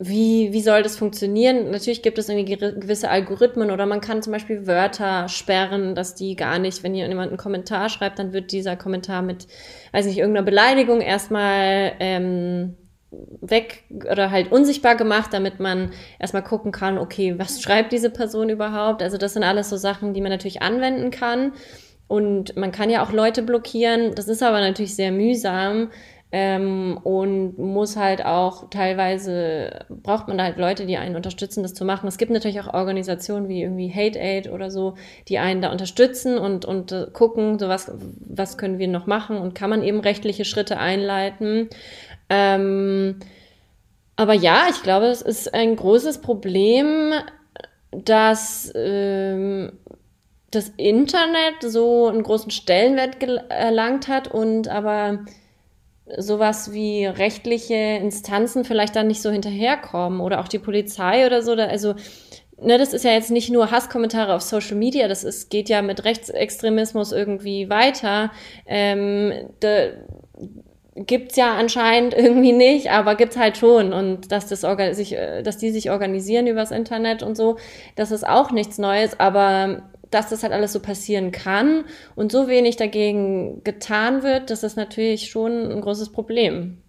wie, wie soll das funktionieren? Natürlich gibt es irgendwie gewisse Algorithmen oder man kann zum Beispiel Wörter sperren, dass die gar nicht, wenn jemand einen Kommentar schreibt, dann wird dieser Kommentar mit, weiß nicht, irgendeiner Beleidigung erstmal ähm, weg oder halt unsichtbar gemacht, damit man erstmal gucken kann, okay, was schreibt diese Person überhaupt? Also das sind alles so Sachen, die man natürlich anwenden kann. Und man kann ja auch Leute blockieren. Das ist aber natürlich sehr mühsam ähm, und muss halt auch teilweise, braucht man halt Leute, die einen unterstützen, das zu machen. Es gibt natürlich auch Organisationen wie irgendwie Hate Aid oder so, die einen da unterstützen und, und äh, gucken, so was, was können wir noch machen und kann man eben rechtliche Schritte einleiten. Ähm, aber ja, ich glaube, es ist ein großes Problem, dass ähm, das Internet so einen großen Stellenwert erlangt hat und aber sowas wie rechtliche Instanzen vielleicht dann nicht so hinterherkommen oder auch die Polizei oder so. Also, ne, das ist ja jetzt nicht nur Hasskommentare auf Social Media, das ist, geht ja mit Rechtsextremismus irgendwie weiter. Ähm, da gibt's ja anscheinend irgendwie nicht, aber gibt's halt schon. Und dass, das sich, äh, dass die sich organisieren übers Internet und so, das ist auch nichts Neues, aber dass das halt alles so passieren kann und so wenig dagegen getan wird, das ist natürlich schon ein großes Problem.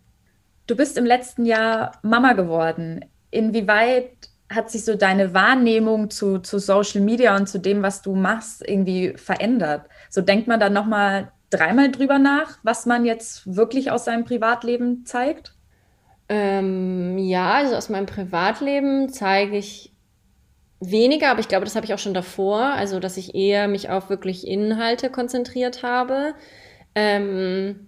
Du bist im letzten Jahr Mama geworden. Inwieweit hat sich so deine Wahrnehmung zu, zu Social Media und zu dem, was du machst, irgendwie verändert? So denkt man dann nochmal dreimal drüber nach, was man jetzt wirklich aus seinem Privatleben zeigt? Ähm, ja, also aus meinem Privatleben zeige ich weniger, aber ich glaube, das habe ich auch schon davor. Also, dass ich eher mich auf wirklich Inhalte konzentriert habe. Ähm,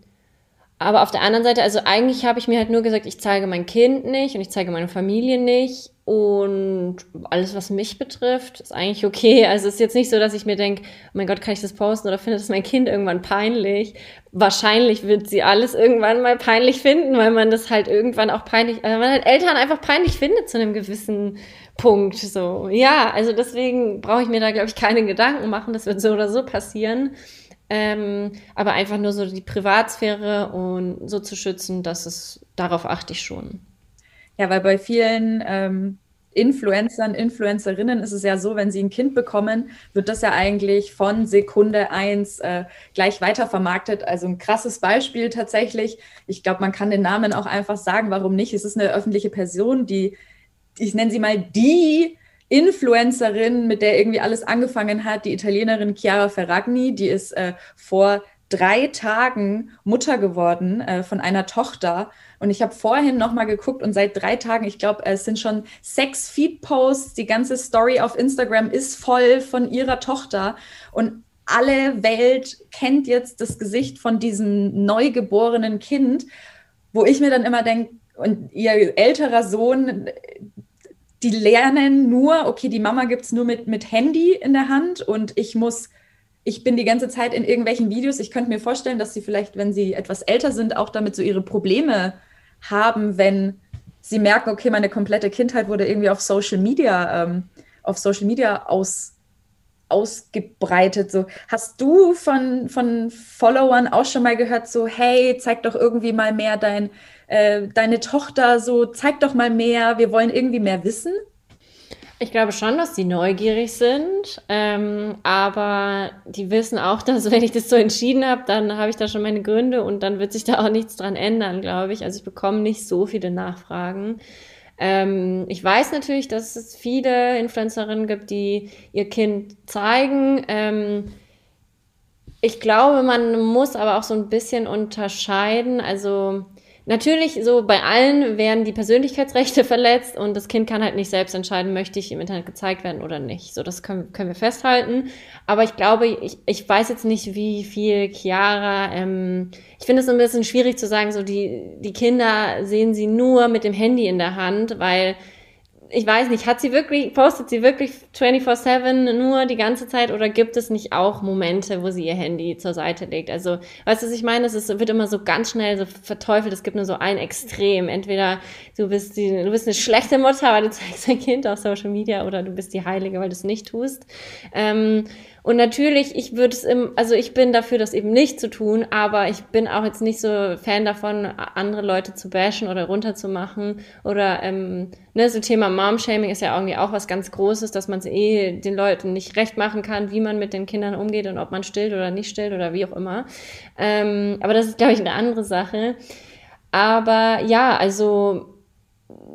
aber auf der anderen Seite, also eigentlich habe ich mir halt nur gesagt, ich zeige mein Kind nicht und ich zeige meine Familie nicht und alles, was mich betrifft, ist eigentlich okay. Also es ist jetzt nicht so, dass ich mir denke, oh mein Gott, kann ich das posten oder findet das mein Kind irgendwann peinlich? Wahrscheinlich wird sie alles irgendwann mal peinlich finden, weil man das halt irgendwann auch peinlich, weil man halt Eltern einfach peinlich findet zu einem gewissen Punkt. So, ja, also deswegen brauche ich mir da, glaube ich, keine Gedanken machen. Das wird so oder so passieren. Ähm, aber einfach nur so die Privatsphäre und so zu schützen, dass es, darauf achte ich schon. Ja, weil bei vielen ähm, Influencern, Influencerinnen ist es ja so, wenn sie ein Kind bekommen, wird das ja eigentlich von Sekunde eins äh, gleich weitervermarktet. Also ein krasses Beispiel tatsächlich. Ich glaube, man kann den Namen auch einfach sagen, warum nicht. Es ist eine öffentliche Person, die, ich nenne sie mal die Influencerin, mit der irgendwie alles angefangen hat, die Italienerin Chiara Ferragni, die ist äh, vor drei Tagen Mutter geworden äh, von einer Tochter. Und ich habe vorhin nochmal geguckt und seit drei Tagen, ich glaube, es sind schon sechs Feed-Posts, die ganze Story auf Instagram ist voll von ihrer Tochter. Und alle Welt kennt jetzt das Gesicht von diesem neugeborenen Kind, wo ich mir dann immer denke, und ihr älterer Sohn, die lernen nur, okay, die Mama gibt es nur mit, mit Handy in der Hand und ich muss, ich bin die ganze Zeit in irgendwelchen Videos. Ich könnte mir vorstellen, dass sie vielleicht, wenn sie etwas älter sind, auch damit so ihre Probleme haben, wenn sie merken, okay, meine komplette Kindheit wurde irgendwie auf Social Media, ähm, auf Social Media aus, ausgebreitet. So, hast du von, von Followern auch schon mal gehört, so, hey, zeig doch irgendwie mal mehr dein äh, deine Tochter so, zeig doch mal mehr, wir wollen irgendwie mehr wissen? Ich glaube schon, dass die neugierig sind, ähm, aber die wissen auch, *laughs* dass wenn ich das so entschieden habe, dann habe ich da schon meine Gründe und dann wird sich da auch nichts dran ändern, glaube ich. Also ich bekomme nicht so viele Nachfragen. Ähm, ich weiß natürlich, dass es viele Influencerinnen gibt, die ihr Kind zeigen. Ähm, ich glaube, man muss aber auch so ein bisschen unterscheiden. Also Natürlich, so bei allen werden die Persönlichkeitsrechte *laughs* verletzt und das Kind kann halt nicht selbst entscheiden, möchte ich im Internet gezeigt werden oder nicht. So, das können, können wir festhalten. Aber ich glaube, ich, ich weiß jetzt nicht, wie viel Chiara, ähm, ich finde es ein bisschen schwierig zu sagen, so die, die Kinder sehen sie nur mit dem Handy in der Hand, weil ich weiß nicht, hat sie wirklich, postet sie wirklich 24-7 nur die ganze Zeit oder gibt es nicht auch Momente, wo sie ihr Handy zur Seite legt? Also, weißt du, was ich meine? Es wird immer so ganz schnell so verteufelt. Es gibt nur so ein Extrem. Entweder du bist, die, du bist eine schlechte Mutter, weil du *laughs* zeigst dein Kind auf Social Media oder du bist die Heilige, weil du es nicht tust. Ähm, und natürlich, ich würde es im, also ich bin dafür, das eben nicht zu tun, aber ich bin auch jetzt nicht so Fan davon, andere Leute zu bashen oder runterzumachen. Oder ähm, ne, so Thema Mom-Shaming ist ja irgendwie auch was ganz Großes, dass man es eh den Leuten nicht recht machen kann, wie man mit den Kindern umgeht und ob man stillt oder nicht stillt oder wie auch immer. Ähm, aber das ist, glaube ich, eine andere Sache. Aber ja, also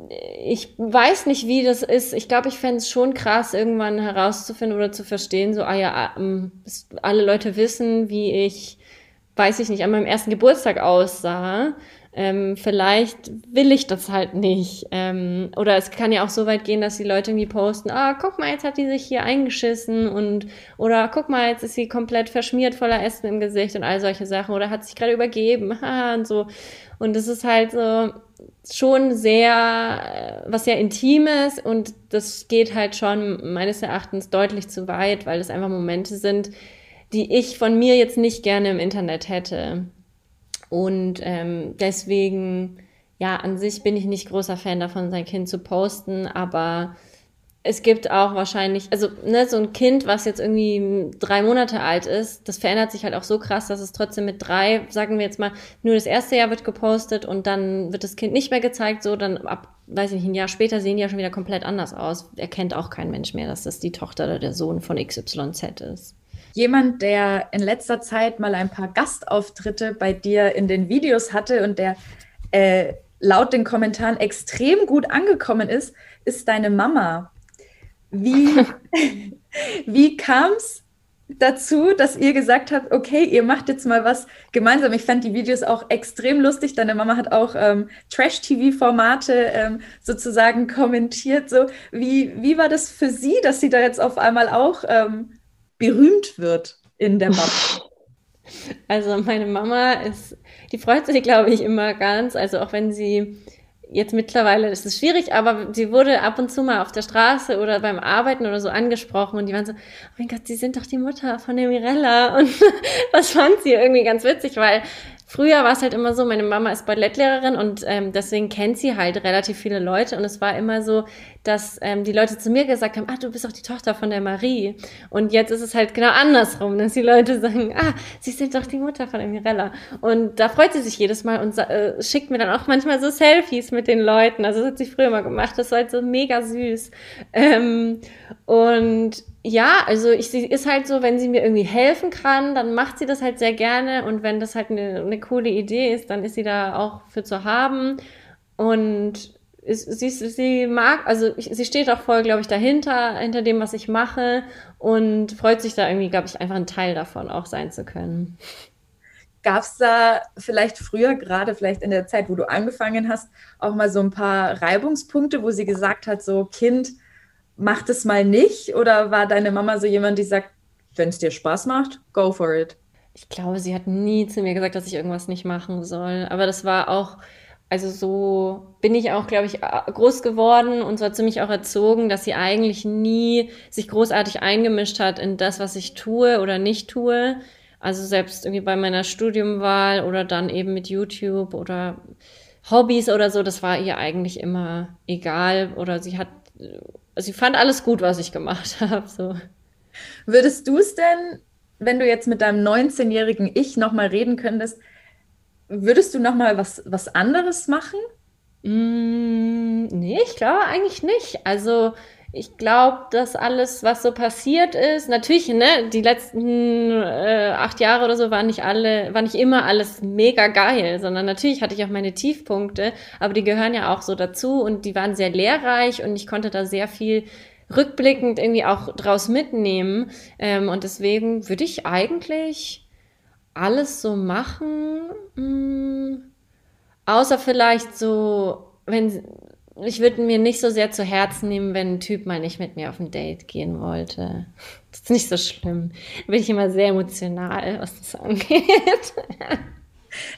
ich weiß nicht, wie das ist. Ich glaube, ich fände es schon krass, irgendwann herauszufinden oder zu verstehen, so, ah ja, ähm, alle Leute wissen, wie ich, weiß ich nicht, an meinem ersten Geburtstag aussah. Ähm, vielleicht will ich das halt nicht. Ähm, oder es kann ja auch so weit gehen, dass die Leute irgendwie posten, ah, guck mal, jetzt hat die sich hier eingeschissen und oder guck mal, jetzt ist sie komplett verschmiert voller Essen im Gesicht und all solche Sachen oder hat sich gerade übergeben, *laughs* ha, und so. Und es ist halt so, schon sehr, äh, was sehr Intimes und das geht halt schon meines Erachtens deutlich zu weit, weil das einfach Momente sind, die ich von mir jetzt nicht gerne im Internet hätte. Und ähm, deswegen, ja, an sich bin ich nicht großer Fan davon, sein Kind zu posten, aber es gibt auch wahrscheinlich, also ne, so ein Kind, was jetzt irgendwie drei Monate alt ist, das verändert sich halt auch so krass, dass es trotzdem mit drei, sagen wir jetzt mal, nur das erste Jahr wird gepostet und dann wird das Kind nicht mehr gezeigt, so dann ab, weiß ich nicht, ein Jahr später sehen die ja schon wieder komplett anders aus. Erkennt auch kein Mensch mehr, dass das die Tochter oder der Sohn von XYZ ist. Jemand, der in letzter Zeit mal ein paar Gastauftritte bei dir in den Videos hatte und der äh, laut den Kommentaren extrem gut angekommen ist, ist deine Mama. Wie, *laughs* wie kam es dazu, dass ihr gesagt habt, okay, ihr macht jetzt mal was gemeinsam. Ich fand die Videos auch extrem lustig. Deine Mama hat auch ähm, Trash-TV-Formate ähm, sozusagen kommentiert. So, wie, wie war das für sie, dass sie da jetzt auf einmal auch ähm, berühmt wird in der Bubble? *laughs* Also meine Mama ist, die freut sich, glaube ich, immer ganz. Also auch wenn sie jetzt mittlerweile ist es schwierig, aber sie wurde ab und zu mal auf der Straße oder beim Arbeiten oder so angesprochen und die waren so, oh mein Gott, Sie sind doch die Mutter von der Mirella *laughs* und das fand sie irgendwie ganz witzig, weil Früher war es halt immer so, meine Mama ist Ballettlehrerin und ähm, deswegen kennt sie halt relativ viele Leute und es war immer so, dass ähm, die Leute zu mir gesagt haben, ah, du bist doch die Tochter von der Marie. Und jetzt ist es halt genau andersrum, dass die Leute sagen, ah, sie sind doch die Mutter von der Mirella. Und da freut sie sich jedes Mal und äh, schickt mir dann auch manchmal so Selfies mit den Leuten. Also das hat sie früher mal gemacht, das war halt so mega süß. Ähm, und ja, also ich, sie ist halt so, wenn sie mir irgendwie helfen kann, dann macht sie das halt sehr gerne. Und wenn das halt eine, eine coole Idee ist, dann ist sie da auch für zu haben. Und sie, sie mag, also ich, sie steht auch voll, glaube ich, dahinter, hinter dem, was ich mache. Und freut sich da irgendwie, glaube ich, einfach ein Teil davon auch sein zu können. Gab es da vielleicht früher, gerade vielleicht in der Zeit, wo du angefangen hast, auch mal so ein paar Reibungspunkte, wo sie gesagt hat, so Kind, mach das mal nicht? Oder war deine Mama so jemand, die sagt, wenn es dir Spaß macht, go for it? Ich glaube, sie hat nie zu mir gesagt, dass ich irgendwas nicht machen soll. Aber das war auch, also so bin ich auch, glaube ich, groß geworden und sie mich auch erzogen, dass sie eigentlich nie sich großartig eingemischt hat in das, was ich tue oder nicht tue. Also selbst irgendwie bei meiner Studiumwahl oder dann eben mit YouTube oder Hobbys oder so, das war ihr eigentlich immer egal. Oder sie hat also ich fand alles gut, was ich gemacht *laughs* habe. So. Würdest du es denn, wenn du jetzt mit deinem 19-jährigen Ich nochmal reden könntest, würdest du nochmal was, was anderes machen? Mm, nee, ich glaube eigentlich nicht. Also ich glaube, dass alles, was so passiert ist, natürlich, ne, die letzten äh, acht Jahre oder so waren nicht alle, war nicht immer alles mega geil, sondern natürlich hatte ich auch meine Tiefpunkte, aber die gehören ja auch so dazu und die waren sehr lehrreich und ich konnte da sehr viel rückblickend irgendwie auch draus mitnehmen. Ähm, und deswegen würde ich eigentlich alles so machen, mh, mm, außer vielleicht so, wenn ich würde mir nicht so sehr zu Herzen nehmen, wenn ein Typ mal nicht mit mir auf ein Date gehen wollte. Das ist nicht so schlimm. Da bin ich immer sehr emotional, was das angeht.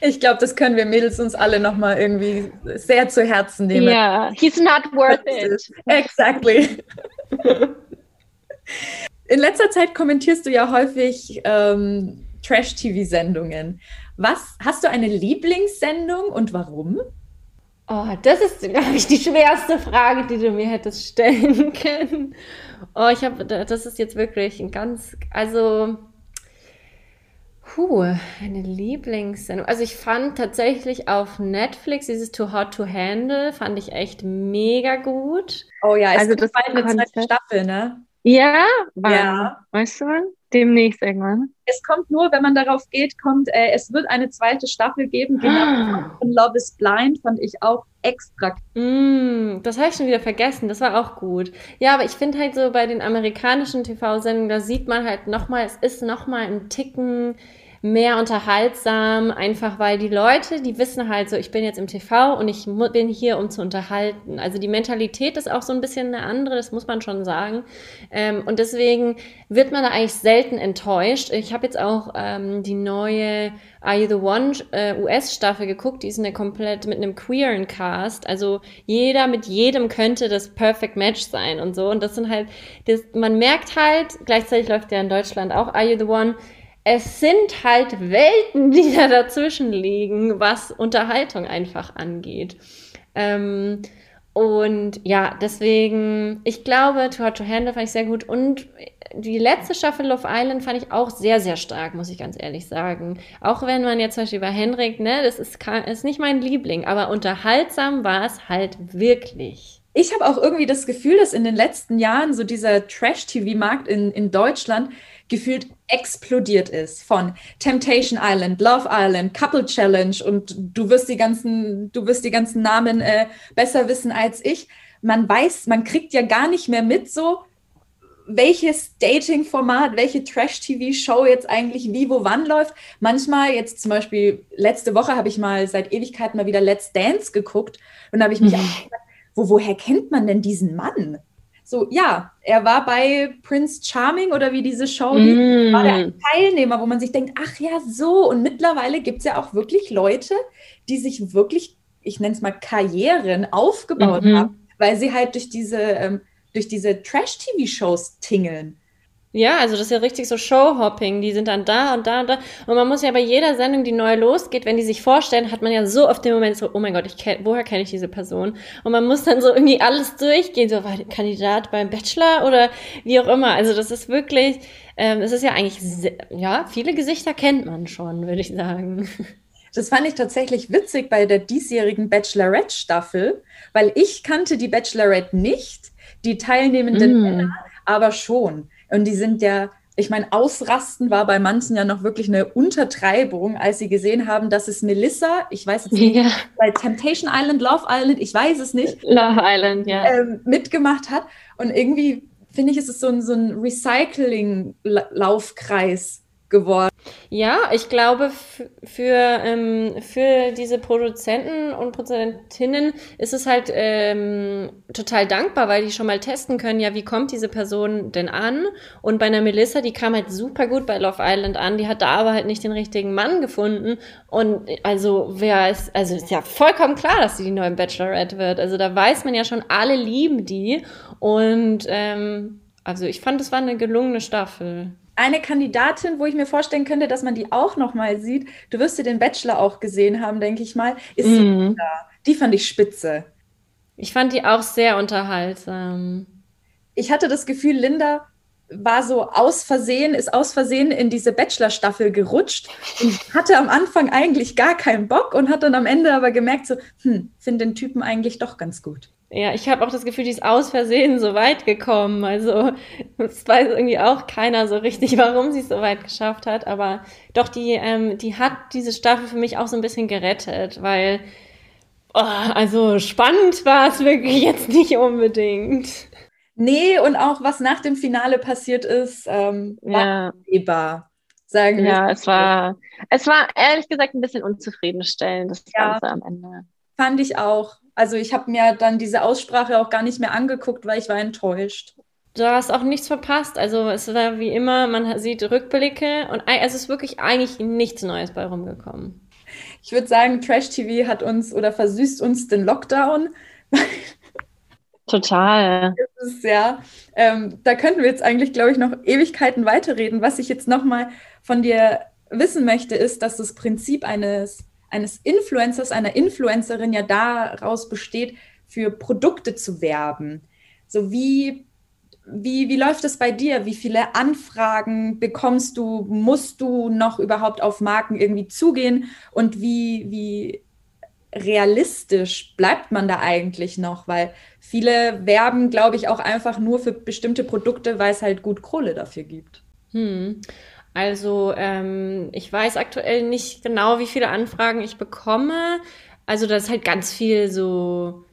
Ich glaube, das können wir Mädels uns alle nochmal irgendwie sehr zu Herzen nehmen. Ja, yeah, he's not worth it. Exactly. In letzter Zeit kommentierst du ja häufig ähm, Trash-TV-Sendungen. Was hast du eine Lieblingssendung und warum? Oh, das ist, glaube ich, die schwerste Frage, die du mir hättest stellen *laughs* können. Oh, ich habe, das ist jetzt wirklich ein ganz, also, puh, eine Lieblingssendung. Also ich fand tatsächlich auf Netflix dieses Too Hot to Handle, fand ich echt mega gut. Oh ja, es also das bald eine zweite Staffel, ne? Ja, ja. Weißt du wann? Demnächst irgendwann. Es kommt nur, wenn man darauf geht, kommt, äh, es wird eine zweite Staffel geben. Genau. Ah. Von Love is Blind fand ich auch extra. Mm, das habe ich schon wieder vergessen. Das war auch gut. Ja, aber ich finde halt so bei den amerikanischen TV-Sendungen, da sieht man halt nochmal, es ist nochmal ein Ticken mehr unterhaltsam, einfach weil die Leute, die wissen halt so, ich bin jetzt im TV und ich bin hier, um zu unterhalten. Also die Mentalität ist auch so ein bisschen eine andere, das muss man schon sagen. Ähm, und deswegen wird man da eigentlich selten enttäuscht. Ich habe jetzt auch ähm, die neue Are You the One äh, US-Staffel geguckt, die ist eine komplett mit einem queeren Cast. Also jeder mit jedem könnte das Perfect Match sein und so. Und das sind halt, das, man merkt halt, gleichzeitig läuft ja in Deutschland auch Are You the One, es sind halt Welten, die da dazwischen liegen, was Unterhaltung einfach angeht. Ähm, und ja, deswegen, ich glaube, To Hard to Handle fand ich sehr gut. Und die letzte Staffel Love Island fand ich auch sehr, sehr stark, muss ich ganz ehrlich sagen. Auch wenn man jetzt zum Beispiel bei Henrik, ne, das ist, ist nicht mein Liebling, aber unterhaltsam war es halt wirklich. Ich habe auch irgendwie das Gefühl, dass in den letzten Jahren so dieser Trash-TV-Markt in, in Deutschland gefühlt explodiert ist von Temptation Island, Love Island, Couple Challenge und du wirst die ganzen, du wirst die ganzen Namen äh, besser wissen als ich. Man weiß, man kriegt ja gar nicht mehr mit so, welches Dating-Format, welche Trash-TV-Show jetzt eigentlich wie, wo, wann läuft. Manchmal, jetzt zum Beispiel, letzte Woche habe ich mal seit Ewigkeiten mal wieder Let's Dance geguckt und da habe ich mich mhm. auch gefragt, wo, woher kennt man denn diesen Mann? So, ja, er war bei Prince Charming oder wie diese Show mm. war der Teilnehmer, wo man sich denkt, ach ja, so. Und mittlerweile gibt es ja auch wirklich Leute, die sich wirklich, ich nenne es mal Karrieren aufgebaut mhm. haben, weil sie halt durch diese, ähm, durch diese Trash-TV-Shows tingeln. Ja, also das ist ja richtig so Showhopping. Die sind dann da und da und da. Und man muss ja bei jeder Sendung, die neu losgeht, wenn die sich vorstellen, hat man ja so oft den Moment so, oh mein Gott, ich kenn, woher kenne ich diese Person? Und man muss dann so irgendwie alles durchgehen, so war Kandidat beim Bachelor oder wie auch immer. Also das ist wirklich, ähm, es ist ja eigentlich, sehr, ja, viele Gesichter kennt man schon, würde ich sagen. *laughs* Das fand ich tatsächlich witzig bei der diesjährigen Bachelorette-Staffel, weil ich kannte die Bachelorette nicht, die teilnehmenden mm. Männer aber schon. Und die sind ja, ich meine, Ausrasten war bei manchen ja noch wirklich eine Untertreibung, als sie gesehen haben, dass es Melissa, ich weiß jetzt nicht, ja. bei Temptation Island, Love Island, ich weiß es nicht, Love Island, ja, ähm, mitgemacht hat. Und irgendwie finde ich, ist es so ein, so ein Recycling-Laufkreis geworden. Ja, ich glaube, für, ähm, für diese Produzenten und Produzentinnen ist es halt ähm, total dankbar, weil die schon mal testen können, ja, wie kommt diese Person denn an? Und bei einer Melissa, die kam halt super gut bei Love Island an, die hat da aber halt nicht den richtigen Mann gefunden. Und also, wer ist, also ist ja vollkommen klar, dass sie die neue Bachelorette wird. Also da weiß man ja schon, alle lieben die. Und ähm, also ich fand, es war eine gelungene Staffel eine Kandidatin, wo ich mir vorstellen könnte, dass man die auch noch mal sieht. Du wirst ja den Bachelor auch gesehen haben, denke ich mal. Ist mm. Linda. Die fand ich spitze. Ich fand die auch sehr unterhaltsam. Ich hatte das Gefühl, Linda war so aus Versehen, ist aus Versehen in diese Bachelor-Staffel gerutscht und *laughs* hatte am Anfang eigentlich gar keinen Bock und hat dann am Ende aber gemerkt, so, hm, finde den Typen eigentlich doch ganz gut. Ja, ich habe auch das Gefühl, die ist aus Versehen so weit gekommen. Also es weiß irgendwie auch keiner so richtig, *laughs* warum sie es so weit geschafft hat. Aber doch, die, ähm, die hat diese Staffel für mich auch so ein bisschen gerettet, weil oh, also spannend war es wirklich *laughs* jetzt nicht unbedingt. Nee, und auch was nach dem Finale passiert ist, ähm, war ja. sagen wir. Ja, es war, es war ehrlich gesagt ein bisschen unzufriedenstellend, das ja, Ganze am Ende. Fand ich auch. Also ich habe mir dann diese Aussprache auch gar nicht mehr angeguckt, weil ich war enttäuscht. Du hast auch nichts verpasst. Also es war wie immer, man sieht Rückblicke und es ist wirklich eigentlich nichts Neues bei rumgekommen. Ich würde sagen, Trash TV hat uns oder versüßt uns den Lockdown. Total. *laughs* Ist, ja, ähm, da könnten wir jetzt eigentlich, glaube ich, noch Ewigkeiten weiterreden. Was ich jetzt nochmal von dir wissen möchte, ist, dass das Prinzip eines eines Influencers, einer Influencerin ja daraus besteht, für Produkte zu werben. So wie, wie, wie läuft es bei dir? Wie viele Anfragen bekommst du? Musst du noch überhaupt auf Marken irgendwie zugehen? Und wie, wie realistisch bleibt man da eigentlich noch? Weil viele werben, glaube ich, auch einfach nur für bestimmte Produkte, weil es halt gut Kohle dafür gibt. Hm. Also ähm, ich weiß aktuell nicht genau, wie viele Anfragen ich bekomme. Also das ist halt ganz viel so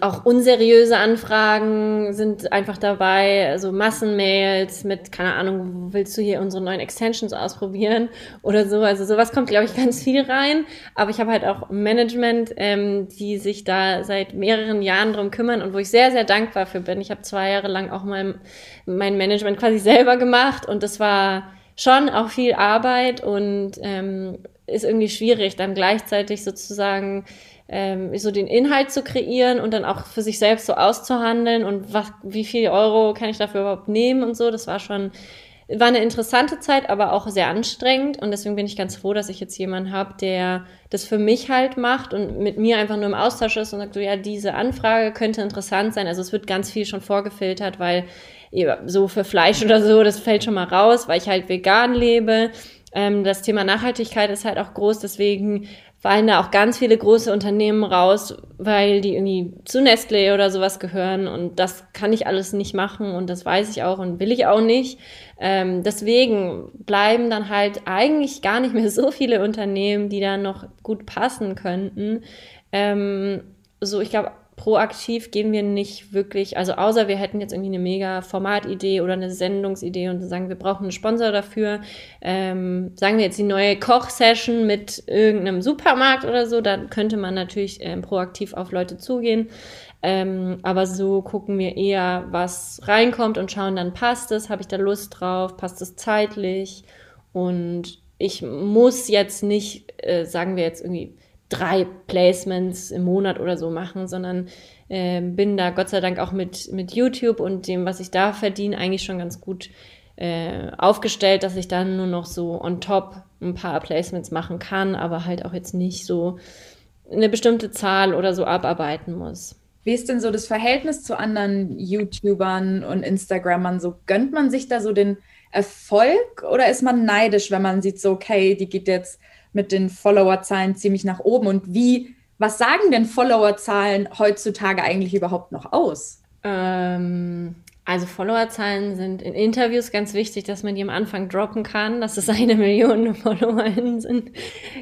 auch unseriöse Anfragen sind einfach dabei, also Massenmails mit, keine Ahnung, willst du hier unsere neuen Extensions ausprobieren oder so. Also sowas kommt, glaube ich, ganz viel rein. Aber ich habe halt auch Management, ähm, die sich da seit mehreren Jahren drum kümmern und wo ich sehr, sehr dankbar für bin. Ich habe zwei Jahre lang auch mein, mein Management quasi selber gemacht und das war schon auch viel Arbeit und ähm, ist irgendwie schwierig, dann gleichzeitig sozusagen ähm, so den Inhalt zu kreieren und dann auch für sich selbst so auszuhandeln und was, wie viel Euro kann ich dafür überhaupt nehmen und so. Das war schon, war eine interessante Zeit, aber auch sehr anstrengend und deswegen bin ich ganz froh, dass ich jetzt jemanden habe, der das für mich halt macht und mit mir einfach nur im Austausch ist und sagt so, ja, diese Anfrage könnte interessant sein. Also es wird ganz viel schon vorgefiltert, weil so für Fleisch oder so, das fällt schon mal raus, weil ich halt vegan lebe Ähm, das Thema Nachhaltigkeit ist halt auch groß, deswegen fallen da auch ganz viele große Unternehmen raus, weil die irgendwie zu Nestlé oder sowas gehören und das kann ich alles nicht machen und das weiß ich auch und will ich auch nicht. Ähm, deswegen bleiben dann halt eigentlich gar nicht mehr *laughs* so viele Unternehmen, die da noch gut passen könnten. Ähm, so, ich glaube, proaktiv gehen wir nicht wirklich, also außer wir hätten jetzt irgendwie eine mega Formatidee oder eine Sendungsidee und sagen, wir brauchen einen Sponsor dafür. Ähm, sagen wir jetzt die neue Kochsession mit irgendeinem Supermarkt oder so, dann könnte man natürlich ähm, proaktiv auf Leute zugehen. Ähm, aber so gucken wir eher, was reinkommt und schauen dann, passt es, habe ich da Lust drauf, passt es zeitlich und ich muss jetzt nicht, äh, sagen wir jetzt irgendwie, drei Placements im Monat oder so machen, sondern äh, bin da Gott sei Dank auch mit, mit YouTube und dem, was ich da verdiene, eigentlich schon ganz gut äh, aufgestellt, dass ich dann nur noch so on top ein paar Placements machen kann, aber halt auch jetzt nicht so eine bestimmte Zahl oder so abarbeiten muss. Wie ist denn so das Verhältnis zu anderen YouTubern und Instagrammern? So gönnt man sich da so den Erfolg oder ist man neidisch, wenn man sieht, so, okay, die geht jetzt mit den Followerzahlen ziemlich nach oben. Und wie, was sagen denn Followerzahlen heutzutage eigentlich überhaupt noch aus? Ähm, also Followerzahlen sind in Interviews ganz wichtig, dass man die am Anfang droppen kann, dass es eine *laughs* Million Followerinnen sind.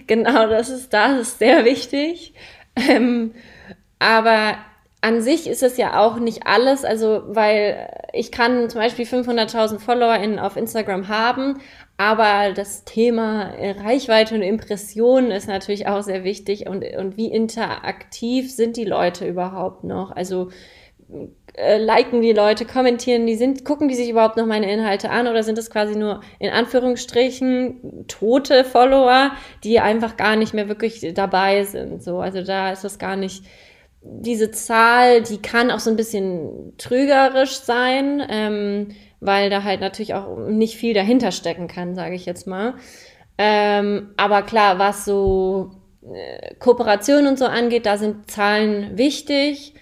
Genau, das ist, das ist sehr wichtig. Ähm, aber an sich ist es ja auch nicht alles, also weil ich kann zum Beispiel 500.000 FollowerInnen auf Instagram haben, aber das Thema Reichweite und Impressionen ist natürlich auch sehr wichtig und, und wie interaktiv sind die Leute überhaupt noch? Also äh, liken die Leute, kommentieren die, sind, gucken die sich überhaupt noch meine Inhalte an oder sind es quasi nur in Anführungsstrichen tote Follower, die einfach gar nicht mehr wirklich dabei sind? So, also da ist das gar nicht diese Zahl, die kann auch so ein bisschen trügerisch sein. Ähm, weil da halt natürlich auch nicht viel dahinter stecken kann, sage ich jetzt mal. Ähm, aber klar, was so äh, Kooperation und so angeht, da sind Zahlen wichtig.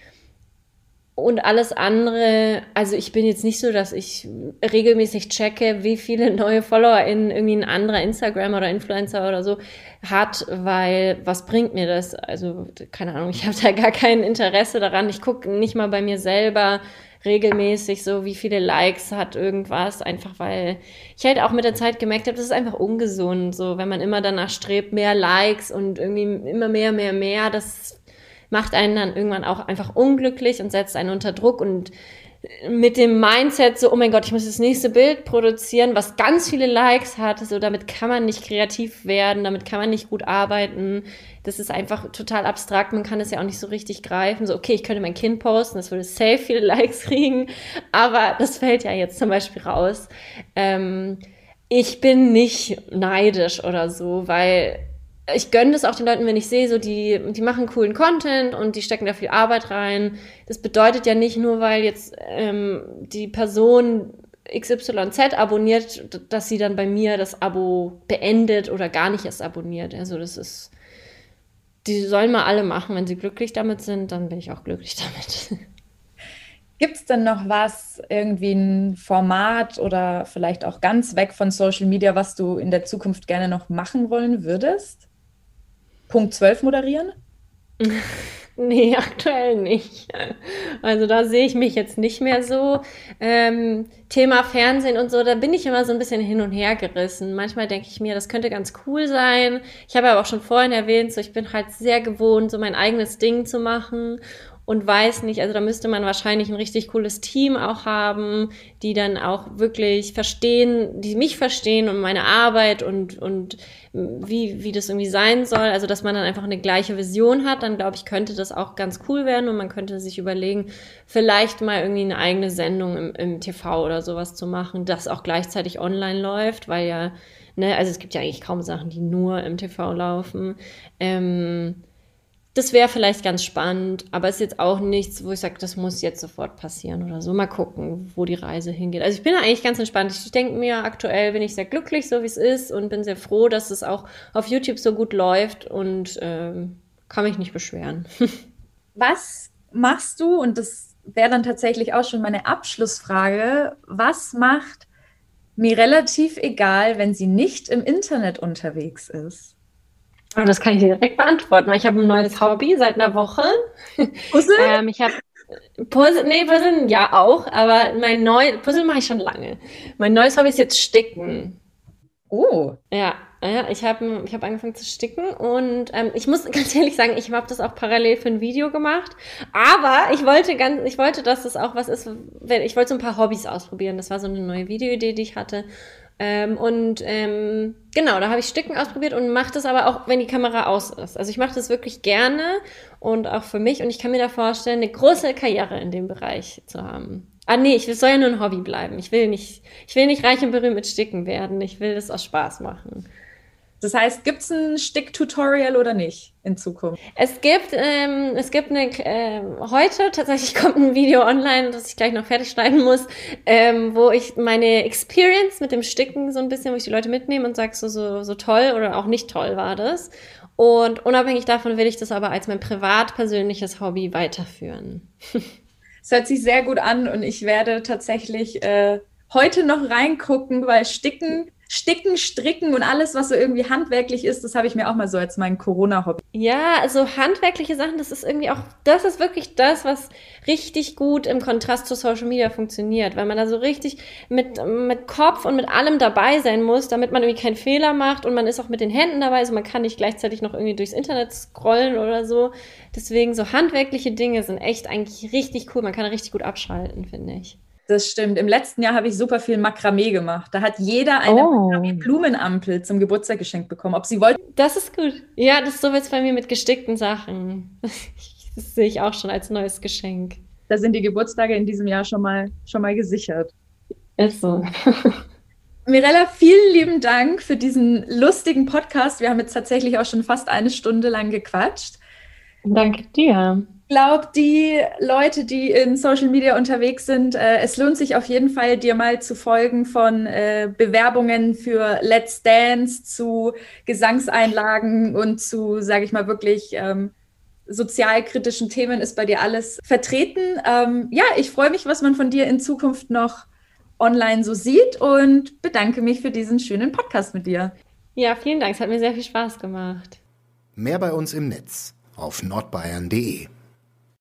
Und alles andere, also ich bin jetzt nicht so, dass ich regelmäßig checke, wie viele neue Follower in irgendwie ein anderer Instagram oder Influencer oder so hat, weil was bringt mir das? Also keine Ahnung, ich habe da gar kein Interesse daran. Ich gucke nicht mal bei mir selber, regelmäßig so, wie viele Likes hat irgendwas, einfach weil ich halt auch mit der Zeit gemerkt habe, das ist einfach ungesund, so, wenn man immer danach strebt, mehr Likes und irgendwie immer mehr, mehr, mehr, das macht einen dann irgendwann auch einfach unglücklich und setzt einen unter Druck und mit dem Mindset so, oh mein Gott, ich muss das nächste Bild produzieren, was ganz viele Likes hat, so damit kann man nicht kreativ werden, damit kann man nicht gut arbeiten. Das ist einfach total abstrakt, man kann es ja auch nicht so richtig greifen. So, okay, ich könnte mein Kind posten, das würde safe viele *laughs* Likes kriegen, aber das fällt ja jetzt zum Beispiel raus. Ähm, ich bin nicht neidisch oder so, weil ich gönne das auch den Leuten, wenn ich sehe, so die, die machen coolen Content und die stecken da viel Arbeit rein. Das bedeutet ja nicht nur, weil jetzt ähm, die Person XYZ abonniert, dass sie dann bei mir das Abo beendet oder gar nicht erst abonniert. Also das ist, die sollen mal alle machen. Wenn sie glücklich damit sind, dann bin ich auch glücklich *laughs* damit. Gibt es denn noch was, irgendwie ein Format oder vielleicht auch ganz weg von Social Media, was du in der Zukunft gerne noch machen wollen würdest? Punkt 12 moderieren? *laughs* Nee, aktuell nicht. Also da sehe ich mich jetzt nicht mehr so. Ähm, Thema Fernsehen und so, da bin ich immer so ein bisschen hin und her gerissen. Manchmal denke ich mir, das könnte ganz cool sein. Ich habe aber auch schon vorhin erwähnt, so ich bin halt sehr gewohnt, so mein eigenes Ding zu machen und weiß nicht, also da müsste man wahrscheinlich ein richtig cooles Team auch haben, die dann auch wirklich verstehen, die mich verstehen und meine Arbeit und, und wie, wie das irgendwie sein soll. Also, dass man dann einfach eine gleiche Vision hat, dann glaube ich, könnte das auch ganz cool werden und man könnte sich überlegen, vielleicht mal irgendwie eine eigene Sendung im, im TV oder sowas zu machen, das auch gleichzeitig online läuft, weil ja, ne, also es gibt ja eigentlich kaum Sachen, die nur im TV laufen. Ähm, das wäre vielleicht ganz spannend, aber ist jetzt auch nichts, wo ich sage, das muss jetzt sofort passieren oder so. Mal gucken, wo die Reise hingeht. Also ich bin eigentlich ganz entspannt. Ich denke mir, aktuell bin ich sehr glücklich, so wie es ist und bin sehr froh, dass es auch auf YouTube so gut läuft und ähm, kann mich nicht beschweren. *laughs* Was machst du, und das wäre dann tatsächlich auch schon meine Abschlussfrage, was macht Mir relativ egal, wenn sie nicht im Internet unterwegs ist. Oh, das kann ich direkt beantworten. Ich habe ein neues Hobby seit einer Woche. Puzzle? *laughs* ähm, ich habe Puzzle, nee, Puzzle ja auch, aber mein neues Puzzle mache ich schon lange. Mein neues Hobby ist jetzt Sticken. Oh. Ja, ja, ich habe ich hab angefangen zu sticken und ähm, ich muss *laughs* ganz ehrlich sagen, ich habe das auch parallel für ein Video gemacht. Aber ich wollte ganz, ich wollte, dass das auch was ist, wenn, ich wollte so ein paar Hobbys ausprobieren. Das war so eine neue Videoidee, die ich hatte. Ähm, und ähm, genau, da habe ich Sticken ausprobiert und mache das aber auch, wenn die Kamera aus ist. Also ich mache das wirklich gerne und auch für mich und ich kann mir da vorstellen, eine große Karriere in dem Bereich zu haben. Ah nee, ich soll ja nur ein Hobby bleiben. Ich will nicht, ich will nicht reich und berühmt mit Sticken werden. Ich will das aus Spaß machen. Das heißt, gibt es ein Stick-Tutorial oder nicht in Zukunft? Es gibt, ähm, es gibt eine, äh, heute tatsächlich *laughs* kommt ein Video online, das ich gleich noch fertig schneiden muss, ähm, wo ich meine Experience mit dem Sticken so ein bisschen, wo ich die Leute mitnehme und sage, so, so, so toll oder auch nicht toll war das. Und unabhängig davon will ich das aber als mein privat persönliches Hobby weiterführen. *laughs* Es hört sich sehr gut an und ich werde tatsächlich äh, heute noch reingucken, weil Sticken Sticken, Stricken und alles, was so irgendwie handwerklich ist, das habe ich mir auch mal so als mein Corona-Hobby. Ja, also handwerkliche Sachen, das ist irgendwie auch, das ist wirklich das, was richtig gut im Kontrast zu Social Media funktioniert, weil man da so richtig mit, mit Kopf und mit allem dabei sein muss, damit man irgendwie keinen Fehler macht und man ist auch mit den Händen dabei, also man kann nicht gleichzeitig noch irgendwie durchs Internet scrollen oder so. Deswegen so handwerkliche Dinge sind echt eigentlich richtig cool. Man kann richtig gut abschalten, finde ich. Das stimmt. Im letzten Jahr habe ich super viel Makramee gemacht. Da hat jeder eine oh. Blumenampel zum Geburtstag geschenkt bekommen. Ob sie wollten. Das ist gut. Ja, das ist so jetzt bei mir mit gestickten Sachen. *laughs* Das sehe ich auch schon als neues Geschenk. Da sind die Geburtstage in diesem Jahr schon mal, schon mal gesichert. Ist so. *laughs* Mirella, vielen lieben Dank für diesen lustigen Podcast. Wir haben jetzt tatsächlich auch schon fast eine Stunde lang gequatscht. Danke dir glaube, die Leute, die in Social Media unterwegs sind, äh, es lohnt sich auf jeden Fall, dir mal zu folgen von äh, Bewerbungen für Let's Dance zu Gesangseinlagen und zu, sage ich mal, wirklich ähm, sozialkritischen Themen ist bei dir alles vertreten. Ähm, ja, ich freue mich, was man von dir in Zukunft noch online so sieht und bedanke mich für diesen schönen Podcast mit dir. Ja, vielen Dank. Es hat mir sehr viel Spaß gemacht. Mehr bei uns im Netz auf nordbayern.de.